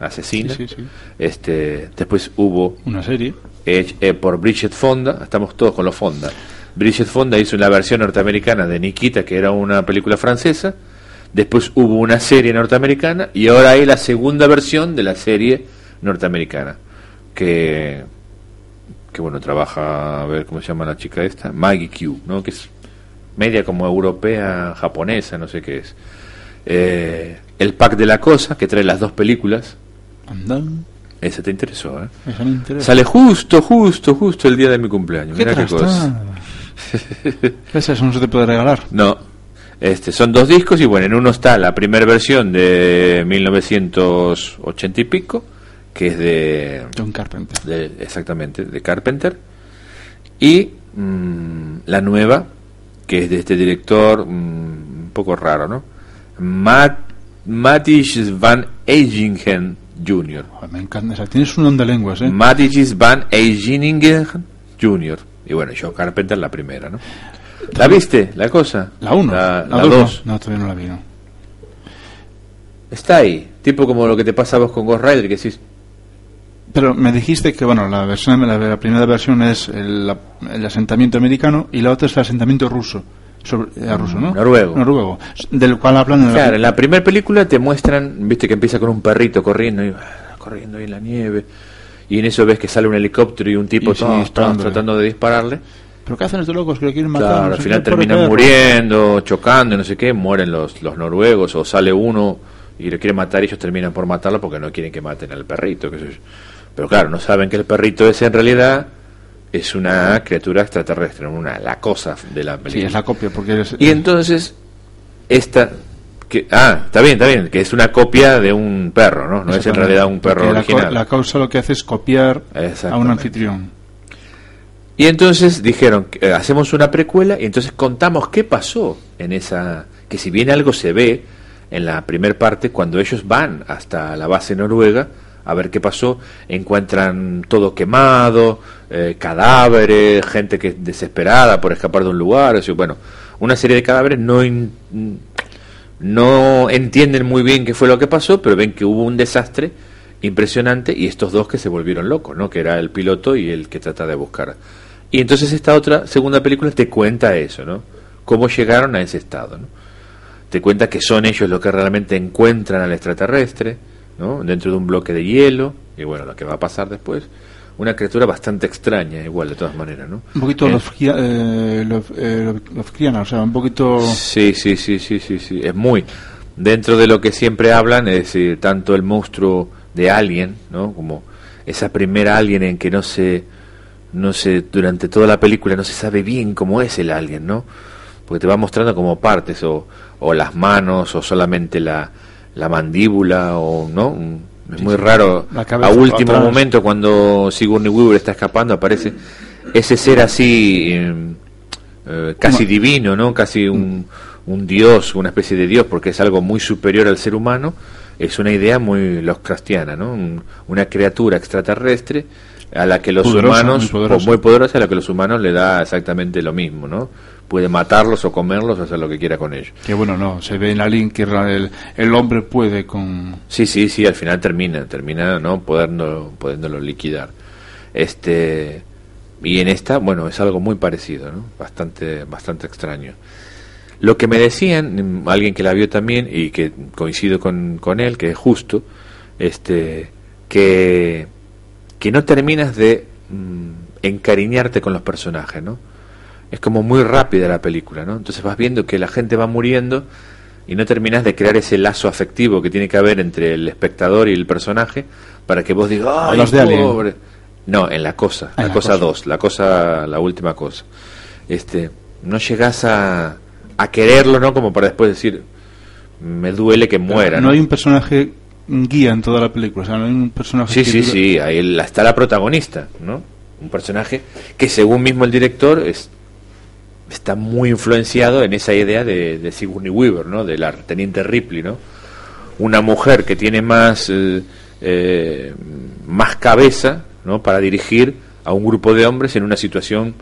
asesina. Sí, sí, sí. Este, después hubo Una serie. eh, eh, por Bridget Fonda, estamos todos con los Fonda. Bridget Fonda hizo la versión norteamericana de Nikita, que era una película francesa. Después hubo una serie norteamericana y ahora hay la segunda versión de la serie norteamericana. Que, que bueno, trabaja, a ver cómo se llama la chica esta, Maggie Q, ¿no? Que es media como europea, japonesa, no sé qué es. Eh, el pack de la cosa, que trae las dos películas. Andan. Ese te interesó, ¿eh? Me. Sale justo, justo, justo el día de mi cumpleaños. ¿Qué Mira qué cosa. trastada? ¿Qué es eso? No se te puede regalar. No, este, son dos discos y bueno, en uno está la primera versión de 1980 y pico, que es de, John Carpenter. de- exactamente, de Carpenter, y mm, la nueva, que es de este director mm, un poco raro, ¿no? Matt, Matthijs van Eijingen Jr. Joder, me encanta esa. Tienes un don de lenguas, ¿eh? Matthijs van Eijingen Jr. Y bueno, Joe Carpenter la primera, ¿no? ¿La viste, la cosa? La 1. La La la 2. dos. No, todavía no la vi. no. Está ahí, tipo como lo que te pasa a vos con Ghost Rider, que decís, Pero me dijiste que, bueno, la, versión, la, la primera versión es el asentamiento americano y la otra es el asentamiento ruso. Sobre, era ruso, ¿no? Noruego. Noruego. Del cual hablan en la- Claro, en la primera película te muestran, viste que empieza con un perrito corriendo y corriendo ahí en la nieve. Y en eso ves que sale un helicóptero y un tipo Y sí, disparándole. tratando de dispararle. ¿Pero qué hacen estos locos que lo quieren matar? Claro, No al final terminan perro. muriendo, chocando y no sé qué, mueren los, los noruegos o sale uno y le quiere matar y ellos terminan por matarlo porque no quieren que maten al perrito. qué sé yo. Pero claro, no saben que el perrito ese en realidad es una criatura extraterrestre, una la cosa de la película. Sí, es la copia, porque es... Y entonces, esta. Que, ah, está bien, está bien, que es una copia de un perro, ¿no? No es en realidad un perro la co- original. La, causa lo que hace es copiar a un anfitrión. Y entonces dijeron, que, eh, hacemos una precuela y entonces contamos qué pasó en esa. Que si bien algo se ve en la primer parte, cuando ellos van hasta la base noruega a ver qué pasó, encuentran todo quemado, eh, cadáveres, gente que es desesperada por escapar de un lugar, bueno, una serie de cadáveres no. no entienden muy bien qué fue lo que pasó, pero ven que hubo un desastre impresionante y estos dos que se volvieron locos, ¿no? Que era el piloto y el que trata de buscar. Y entonces esta otra segunda película te cuenta eso, ¿no? Cómo llegaron a ese estado. Te cuenta que son ellos los que realmente encuentran al extraterrestre, ¿no? Dentro de un bloque de hielo y bueno, lo que va a pasar después. Una criatura bastante extraña, igual de todas maneras, ¿no? Un poquito Eh, eh, Love- eh, Love- Lovecriana, o sea, un poquito... Sí, sí, sí, sí, sí, sí. Es muy. Dentro de lo que siempre hablan, es decir, tanto el monstruo de Alien, ¿no? Como esa primera Alien en que no se, no se, durante toda la película no se sabe bien cómo es el Alien, ¿no? Porque te va mostrando como partes, o, o las manos, o solamente la, la mandíbula, o, ¿no? Es muy raro. A último atrás. momento, cuando Sigourney Weaver está escapando, aparece ese ser así. eh, eh, casi divino, ¿no? Casi un, un dios, una especie de dios, porque es algo muy superior al ser humano, es una idea muy Lovecraftiana, ¿no? Un- una criatura extraterrestre a la que los Poderosa, humanos, muy poderosa. muy poderosa, a la que los humanos le da exactamente lo mismo, ¿no? Puede matarlos o comerlos o hacer lo que quiera con ellos. Que bueno, no, se ve en la link que el, el hombre puede con... Sí, sí, sí, al final termina, termina, ¿no? Pudiéndolo, pudiéndolo liquidar. Este, y en esta, bueno, es algo muy parecido, ¿no? Bastante, bastante extraño. Lo que me decían, mm, alguien que la vio también y que coincido con, con él, que es justo, este, que, que no terminas de mm, encariñarte con los personajes, ¿no? Es como muy rápida la película, ¿no? Entonces vas viendo que la gente va muriendo y no terminas de crear ese lazo afectivo que tiene que haber entre el espectador y el personaje para que vos digas, ¡ay, Hablas de pobre! No, en la cosa, Ah, en la la cosa. 2, la cosa, la última cosa. Este, no llegas a, a quererlo, ¿no? Como para después decir, me duele que muera, no ¿no? hay un personaje guía en toda la película, o sea, no hay un personaje... Sí, que sí, sí, ahí está la protagonista, ¿no? Un personaje que según mismo el director es, está muy influenciado en esa idea de, de Sigourney Weaver, ¿no? De la teniente Ripley, ¿no? Una mujer que tiene más, eh, eh, más cabeza, ¿no? Para dirigir a un grupo de hombres en una situación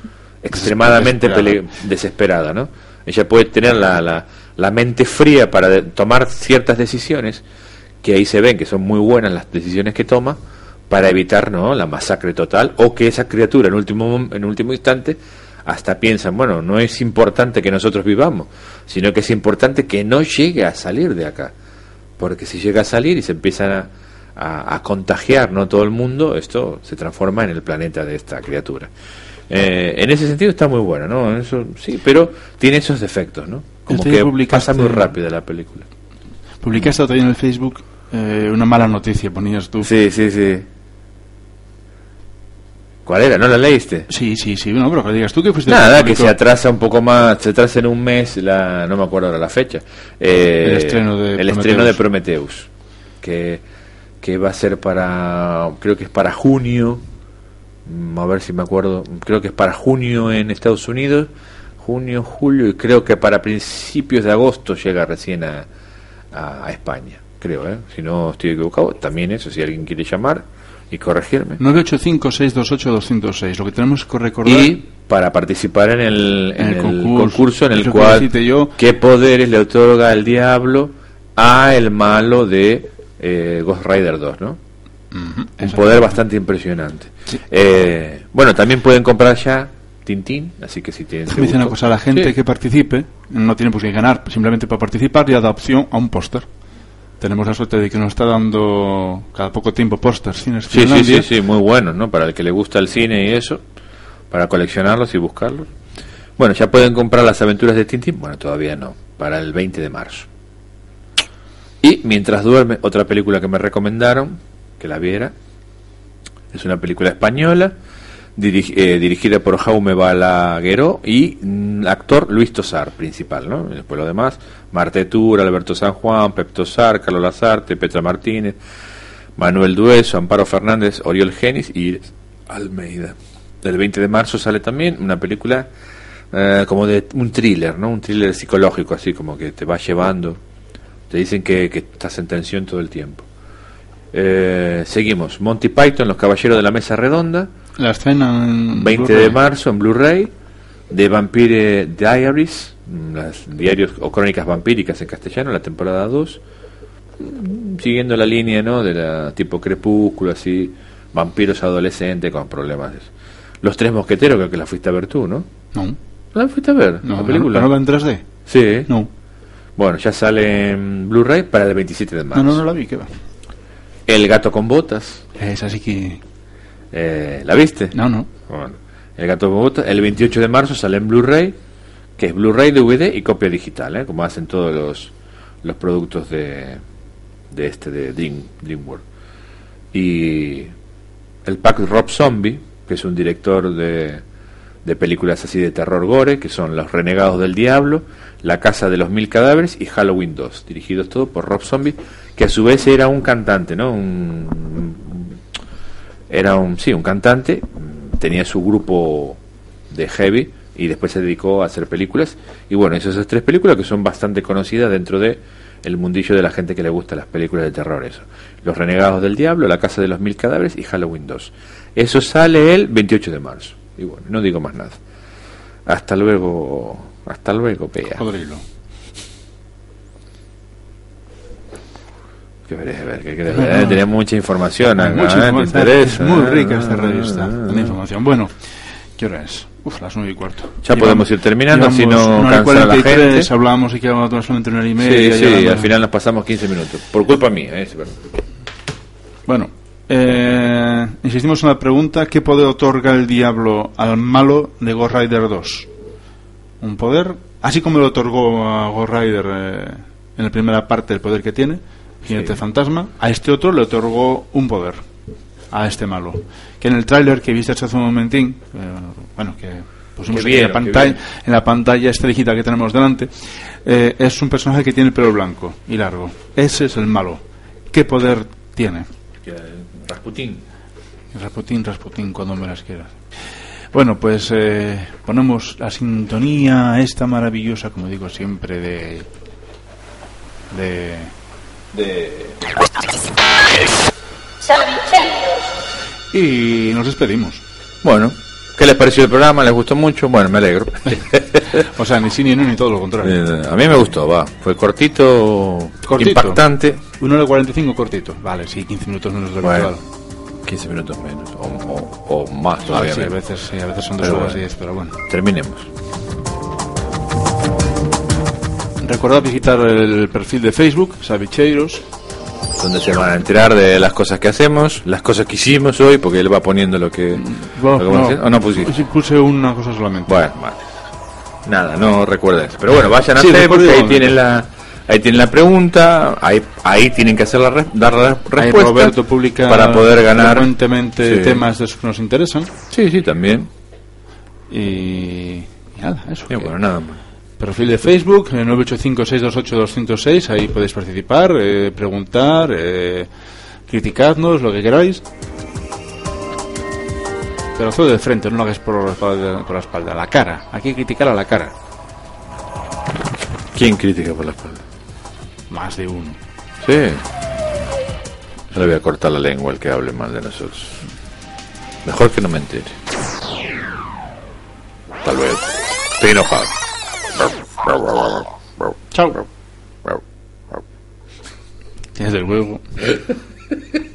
extremadamente Desesperada. ¿no? Ella puede tener la, la, la mente fría para de- tomar ciertas decisiones, que ahí se ven que son muy buenas las decisiones que toma, para evitar ¿no? la masacre total, o que esa criatura en último, en último instante hasta piensan, bueno, no es importante que nosotros vivamos, sino que es importante que no llegue a salir de acá. Porque si llega a salir y se empiezan a, a- a contagiar no todo el mundo, esto se transforma en el planeta de esta criatura. Eh, en ese sentido está muy buena, ¿no? Eso, sí, pero tiene esos defectos, ¿no? Como Este que pasa muy rápido la película. Publicaste otro día en el Facebook eh, una mala noticia, ponías tú. Sí, sí, sí. ¿Cuál era? ¿No la leíste? Sí, sí, sí, no, pero que digas tú que fuiste Nada, que se atrasa un poco más, se atrasa en un mes, la, no me acuerdo ahora la fecha. Eh, El estreno de el Prometheus. estreno de Prometheus, que, que va a ser para, creo que es para junio, mm, a ver si me acuerdo, creo que es para junio en Estados Unidos, junio, julio, y creo que para principios de agosto llega recién a, a, a España, creo, ¿eh? si no estoy equivocado, también eso, si alguien quiere llamar y corregirme. 985-628-206. Lo que tenemos que recordar. Y para participar en el, en En el el concurso. concurso, en el cual yo. qué poderes le otorga el diablo a el malo de eh, Ghost Rider 2, ¿no? Un poder bastante impresionante. Eh, bueno, también pueden comprar ya Tintín, así que si tienen... Dice una cosa, la gente Sí. que participe no tiene pues que ganar, simplemente para participar ya da opción a un póster. Tenemos la suerte de que nos está dando cada poco tiempo pósters cines Sí, sí, sí, sí, muy buenos, ¿no? Para el que le gusta el cine y eso, para coleccionarlos y buscarlos. Bueno, ya pueden comprar las aventuras de Tintín, bueno, todavía no, para el 20 de marzo. Y Mientras duerme, otra película que me recomendaron, que la viera, es una película española, eh, dirigida por Jaume Balagueró y mm, actor Luis Tosar, principal, ¿no? Después lo demás, Marte Tur, Alberto San Juan, Pep Tosar, Carlos Lazarte, Petra Martínez, Manuel Dueso, Amparo Fernández, Oriol Genis y Almeida. El 20 de marzo sale también una película eh, como de un thriller, ¿no? Un thriller psicológico, así como que te va llevando. Te dicen que, que estás en tensión todo el tiempo. Eh, seguimos. Monty Python, Los Caballeros de la Mesa Redonda. La escena en 20 Blu-ray. de marzo en Blu-ray. De Vampire Diaries, las diarios o crónicas vampíricas en castellano, la temporada 2. Mm, Siguiendo la línea, ¿no? De la tipo crepúsculo, así. Vampiros adolescentes con problemas. Los Tres Mosqueteros, creo que la fuiste a ver tú, ¿no? No, ¿La fuiste a ver? no, la película. ¿La nueva en 3D? Sí. No. Bueno, ya sale en Blu-ray para el 27 de marzo. No, no, no la vi, ¿qué va? El gato con botas. Esa sí que... eh, ¿La viste? No, no. Bueno, el gato con botas. El 28 de marzo sale en Blu-ray, que es Blu-ray, DVD y copia digital, ¿eh? como hacen todos los, los productos de, de este, de Dream, DreamWorks. Y el pack Rob Zombie, que es un director de, de películas así de terror gore, que son Los Renegados del Diablo, La Casa de los Mil Cadáveres y Halloween 2, dirigidos todos por Rob Zombie, que a su vez era un cantante, ¿no? Un, era un, sí, un cantante, tenía su grupo de heavy y después se dedicó a hacer películas. Y bueno, hizo esas tres películas que son bastante conocidas dentro de el mundillo de la gente que le gusta las películas de terror. Eso. Los Renegados del Diablo, La Casa de los Mil Cadáveres y Halloween 2. Eso sale el 28 de marzo. Y bueno, no digo más nada. Hasta luego, hasta luego, Pea. Cocodrilo. Que veré, a ver, que, que- eh, tenía mucha información acá, Mucha. ¿Te información. interesa? Es muy rica esta revista Ah, de información. Bueno, ¿qué hora es? Uf, las nueve y cuarto. Ya podemos ir terminando, si no cansa la 43, gente. hablábamos y que íbamos a tomar solamente una hora y Sí, media. sí, llegando- al final nos pasamos 15 minutos. Por culpa mía, ¿eh? Bueno, eh, insistimos en la pregunta: ¿qué poder otorga el diablo al malo de Ghost Rider 2? Un poder, así como le otorgó a Ghost Rider eh, en la primera parte el poder que tiene, Jinete Sí. Fantasma, a este otro le otorgó un poder, a este malo. Que en el tráiler que viste hace un momentín, eh, bueno, que pusimos aquí en, la pantalla, en la pantalla esta digital que tenemos delante, eh, es un personaje que tiene el pelo blanco y largo. Ese es el malo. ¿Qué poder tiene? Rasputín. Rasputín, Rasputín, cuando me las quieras. Bueno, pues eh, ponemos la sintonía esta maravillosa, como digo siempre, de... de... Salvicheros. Y nos despedimos. Bueno, ¿Qué les pareció el programa? ¿Les gustó mucho? Bueno, me alegro. O sea, ni sí ni no, ni todo lo contrario. Eh, a mí me gustó, va. Fue cortito, Cortito. impactante. 1 hora 45 cortito. Vale, sí, 15 minutos menos de lo Bueno, habitual. 15 minutos menos, o, o- o más Ah, todavía. sí, a veces, sí, a veces son dos horas y bueno. 10, pero bueno. Terminemos. Recordad visitar el perfil de Facebook, Sabicheiros. Donde se van a enterar de las cosas que hacemos, las cosas que hicimos hoy, porque él va poniendo lo que. lo hacer. ¿O no pusiste? Puse una cosa solamente. Bueno, vale. Nada, no recuerden eso. Pero bueno, vayan a Sí, Facebook, recuerdo ahí tienen la. Ahí tienen la pregunta, ahí, ahí tienen que hacer la re- dar la Ahí respuesta Roberto publica para poder ganar frecuentemente Sí. temas de esos que nos interesan. Sí, sí, también. Y, y nada, eso. Y bueno, nada más. Perfil de Facebook, eh, 985-628-206, ahí podéis participar, eh, preguntar, eh, criticadnos, lo que queráis. Pero todo de frente, no lo hagáis por la, espalda, por la espalda, a la cara. Hay que criticar a la cara. ¿Quién critica por la espalda? Más de uno. Sí. Le voy a cortar la lengua al que hable mal de nosotros. Mejor que no me entere. Tal vez. Estoy enojado. Chao. Tienes el huevo.